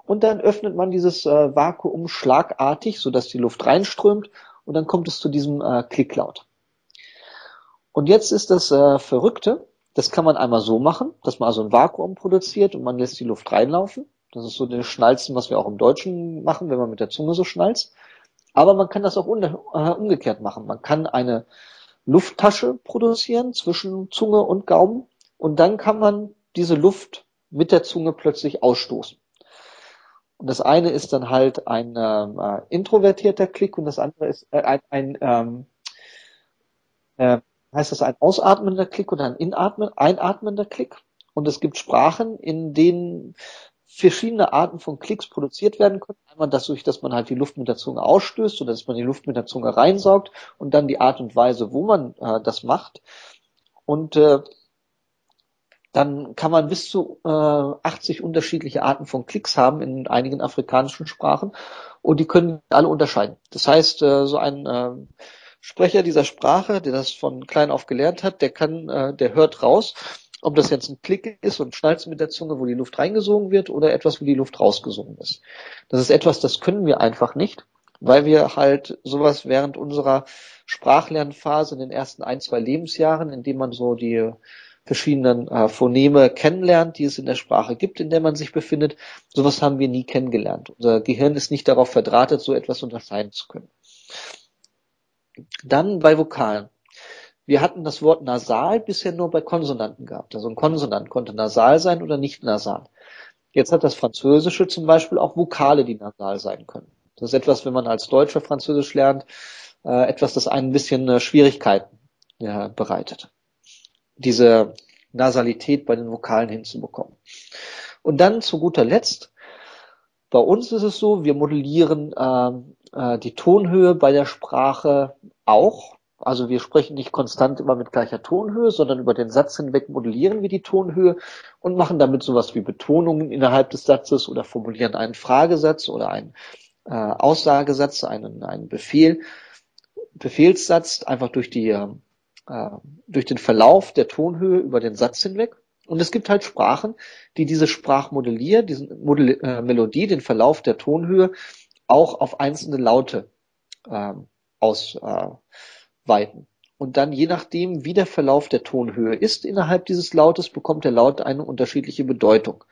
Und dann öffnet man dieses äh, Vakuum schlagartig, sodass die Luft reinströmt und dann kommt es zu diesem Klicklaut. Und jetzt ist das Verrückte, das kann man einmal so machen, dass man also ein Vakuum produziert und man lässt die Luft reinlaufen. Das ist so das Schnalzen, was wir auch im Deutschen machen, wenn man mit der Zunge so schnalzt. Aber man kann das auch äh, umgekehrt machen. Man kann eine Lufttasche produzieren zwischen Zunge und Gaumen und dann kann man diese Luft mit der Zunge plötzlich ausstoßen. Und das eine ist dann halt ein äh, introvertierter Klick und das andere ist äh, ein, ein ähm, äh, heißt das ein ausatmender Klick oder ein inatmen, einatmender Klick. Und es gibt Sprachen, in denen verschiedene Arten von Klicks produziert werden können. Einmal dadurch, dass man halt die Luft mit der Zunge ausstößt oder dass man die Luft mit der Zunge reinsaugt und dann die Art und Weise, wo man äh, das macht. Und äh, dann kann man bis zu äh, 80 unterschiedliche Arten von Klicks haben in einigen afrikanischen Sprachen und die können alle unterscheiden. Das heißt, äh, so ein äh, Sprecher dieser Sprache, der das von klein auf gelernt hat, der kann, äh, der hört raus, ob das jetzt ein Klick ist und Schnalzen mit der Zunge, wo die Luft reingesogen wird oder etwas, wo die Luft rausgesogen ist. Das ist etwas, das können wir einfach nicht, weil wir halt sowas während unserer Sprachlernphase in den ersten ein, zwei Lebensjahren, in dem man so die verschiedenen äh, Phoneme kennenlernt, die es in der Sprache gibt, in der man sich befindet. Sowas haben wir nie kennengelernt. Unser Gehirn ist nicht darauf verdrahtet, so etwas unterscheiden zu können. Dann bei Vokalen. Wir hatten das Wort nasal bisher nur bei Konsonanten gehabt. Also ein Konsonant konnte nasal sein oder nicht nasal. Jetzt hat das Französische zum Beispiel auch Vokale, die nasal sein können. Das ist etwas, wenn man als Deutscher Französisch lernt, äh, etwas, das einen ein bisschen äh, Schwierigkeiten ja, bereitet. Diese Nasalität bei den Vokalen hinzubekommen. Und dann zu guter Letzt, bei uns ist es so, wir modellieren äh, äh, die Tonhöhe bei der Sprache auch also wir sprechen nicht konstant immer mit gleicher Tonhöhe, sondern über den Satz hinweg modellieren wir die Tonhöhe und machen damit sowas wie Betonungen innerhalb des Satzes oder formulieren einen Fragesatz oder einen äh, Aussagesatz, einen, einen Befehl, Befehlssatz einfach durch die äh, durch den Verlauf der Tonhöhe über den Satz hinweg. Und es gibt halt Sprachen, die diese Sprachmodellier, diesen Modell, äh, Melodie, den Verlauf der Tonhöhe auch auf einzelne Laute äh, aus äh, weiten. Und dann je nachdem, wie der Verlauf der Tonhöhe ist innerhalb dieses Lautes, bekommt der Laut eine unterschiedliche Bedeutung.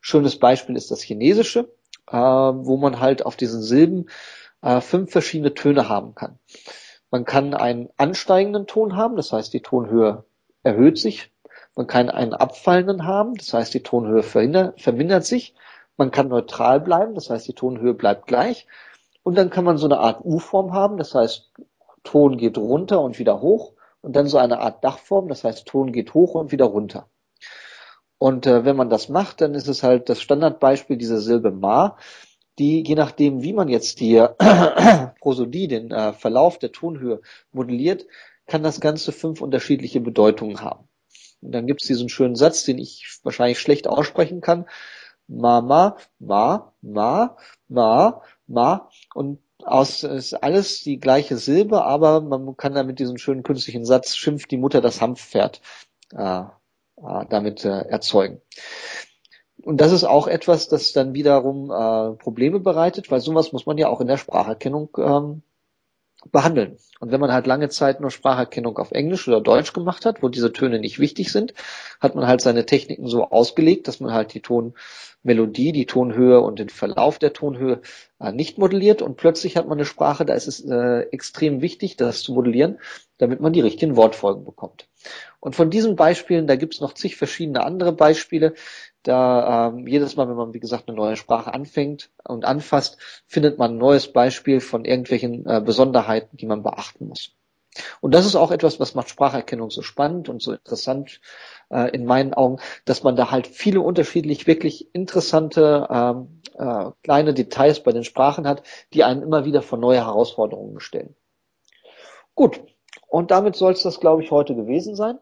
Schönes Beispiel ist das Chinesische, äh, wo man halt auf diesen Silben äh, fünf verschiedene Töne haben kann. Man kann einen ansteigenden Ton haben, das heißt die Tonhöhe erhöht sich. Man kann einen abfallenden haben, das heißt die Tonhöhe vermindert sich. Man kann neutral bleiben, das heißt die Tonhöhe bleibt gleich. Und dann kann man so eine Art U-Form haben, das heißt Ton geht runter und wieder hoch und dann so eine Art Dachform, das heißt Ton geht hoch und wieder runter. Und äh, wenn man das macht, dann ist es halt das Standardbeispiel dieser Silbe Ma, die je nachdem, wie man jetzt die [CLEARS THROAT] Prosodie, den äh, Verlauf der Tonhöhe modelliert, kann das Ganze fünf unterschiedliche Bedeutungen haben. Und dann gibt es diesen schönen Satz, den ich wahrscheinlich schlecht aussprechen kann. Ma, ma, ma, ma, ma, ma. Und aus ist alles die gleiche Silbe, aber man kann damit diesen schönen künstlichen Satz schimpft die Mutter das Hanfpferd äh, äh, damit äh, erzeugen. Und das ist auch etwas, das dann wiederum äh, Probleme bereitet, weil sowas muss man ja auch in der Spracherkennung ähm, behandeln. Und wenn man halt lange Zeit nur Spracherkennung auf Englisch oder Deutsch gemacht hat, wo diese Töne nicht wichtig sind, hat man halt seine Techniken so ausgelegt, dass man halt die Tonmelodie, die Tonhöhe und den Verlauf der Tonhöhe äh, nicht modelliert und plötzlich hat man eine Sprache, da ist es äh, extrem wichtig, das zu modellieren, damit man die richtigen Wortfolgen bekommt. Und von diesen Beispielen, da gibt es noch zig verschiedene andere Beispiele, da ähm, jedes Mal, wenn man, wie gesagt, eine neue Sprache anfängt und anfasst, findet man ein neues Beispiel von irgendwelchen äh, Besonderheiten, die man beachten muss. Und das ist auch etwas, was macht Spracherkennung so spannend und so interessant äh, in meinen Augen, dass man da halt viele unterschiedlich wirklich interessante ähm, äh, kleine Details bei den Sprachen hat, die einen immer wieder vor neue Herausforderungen stellen. Gut, und damit soll es das, glaube ich, heute gewesen sein.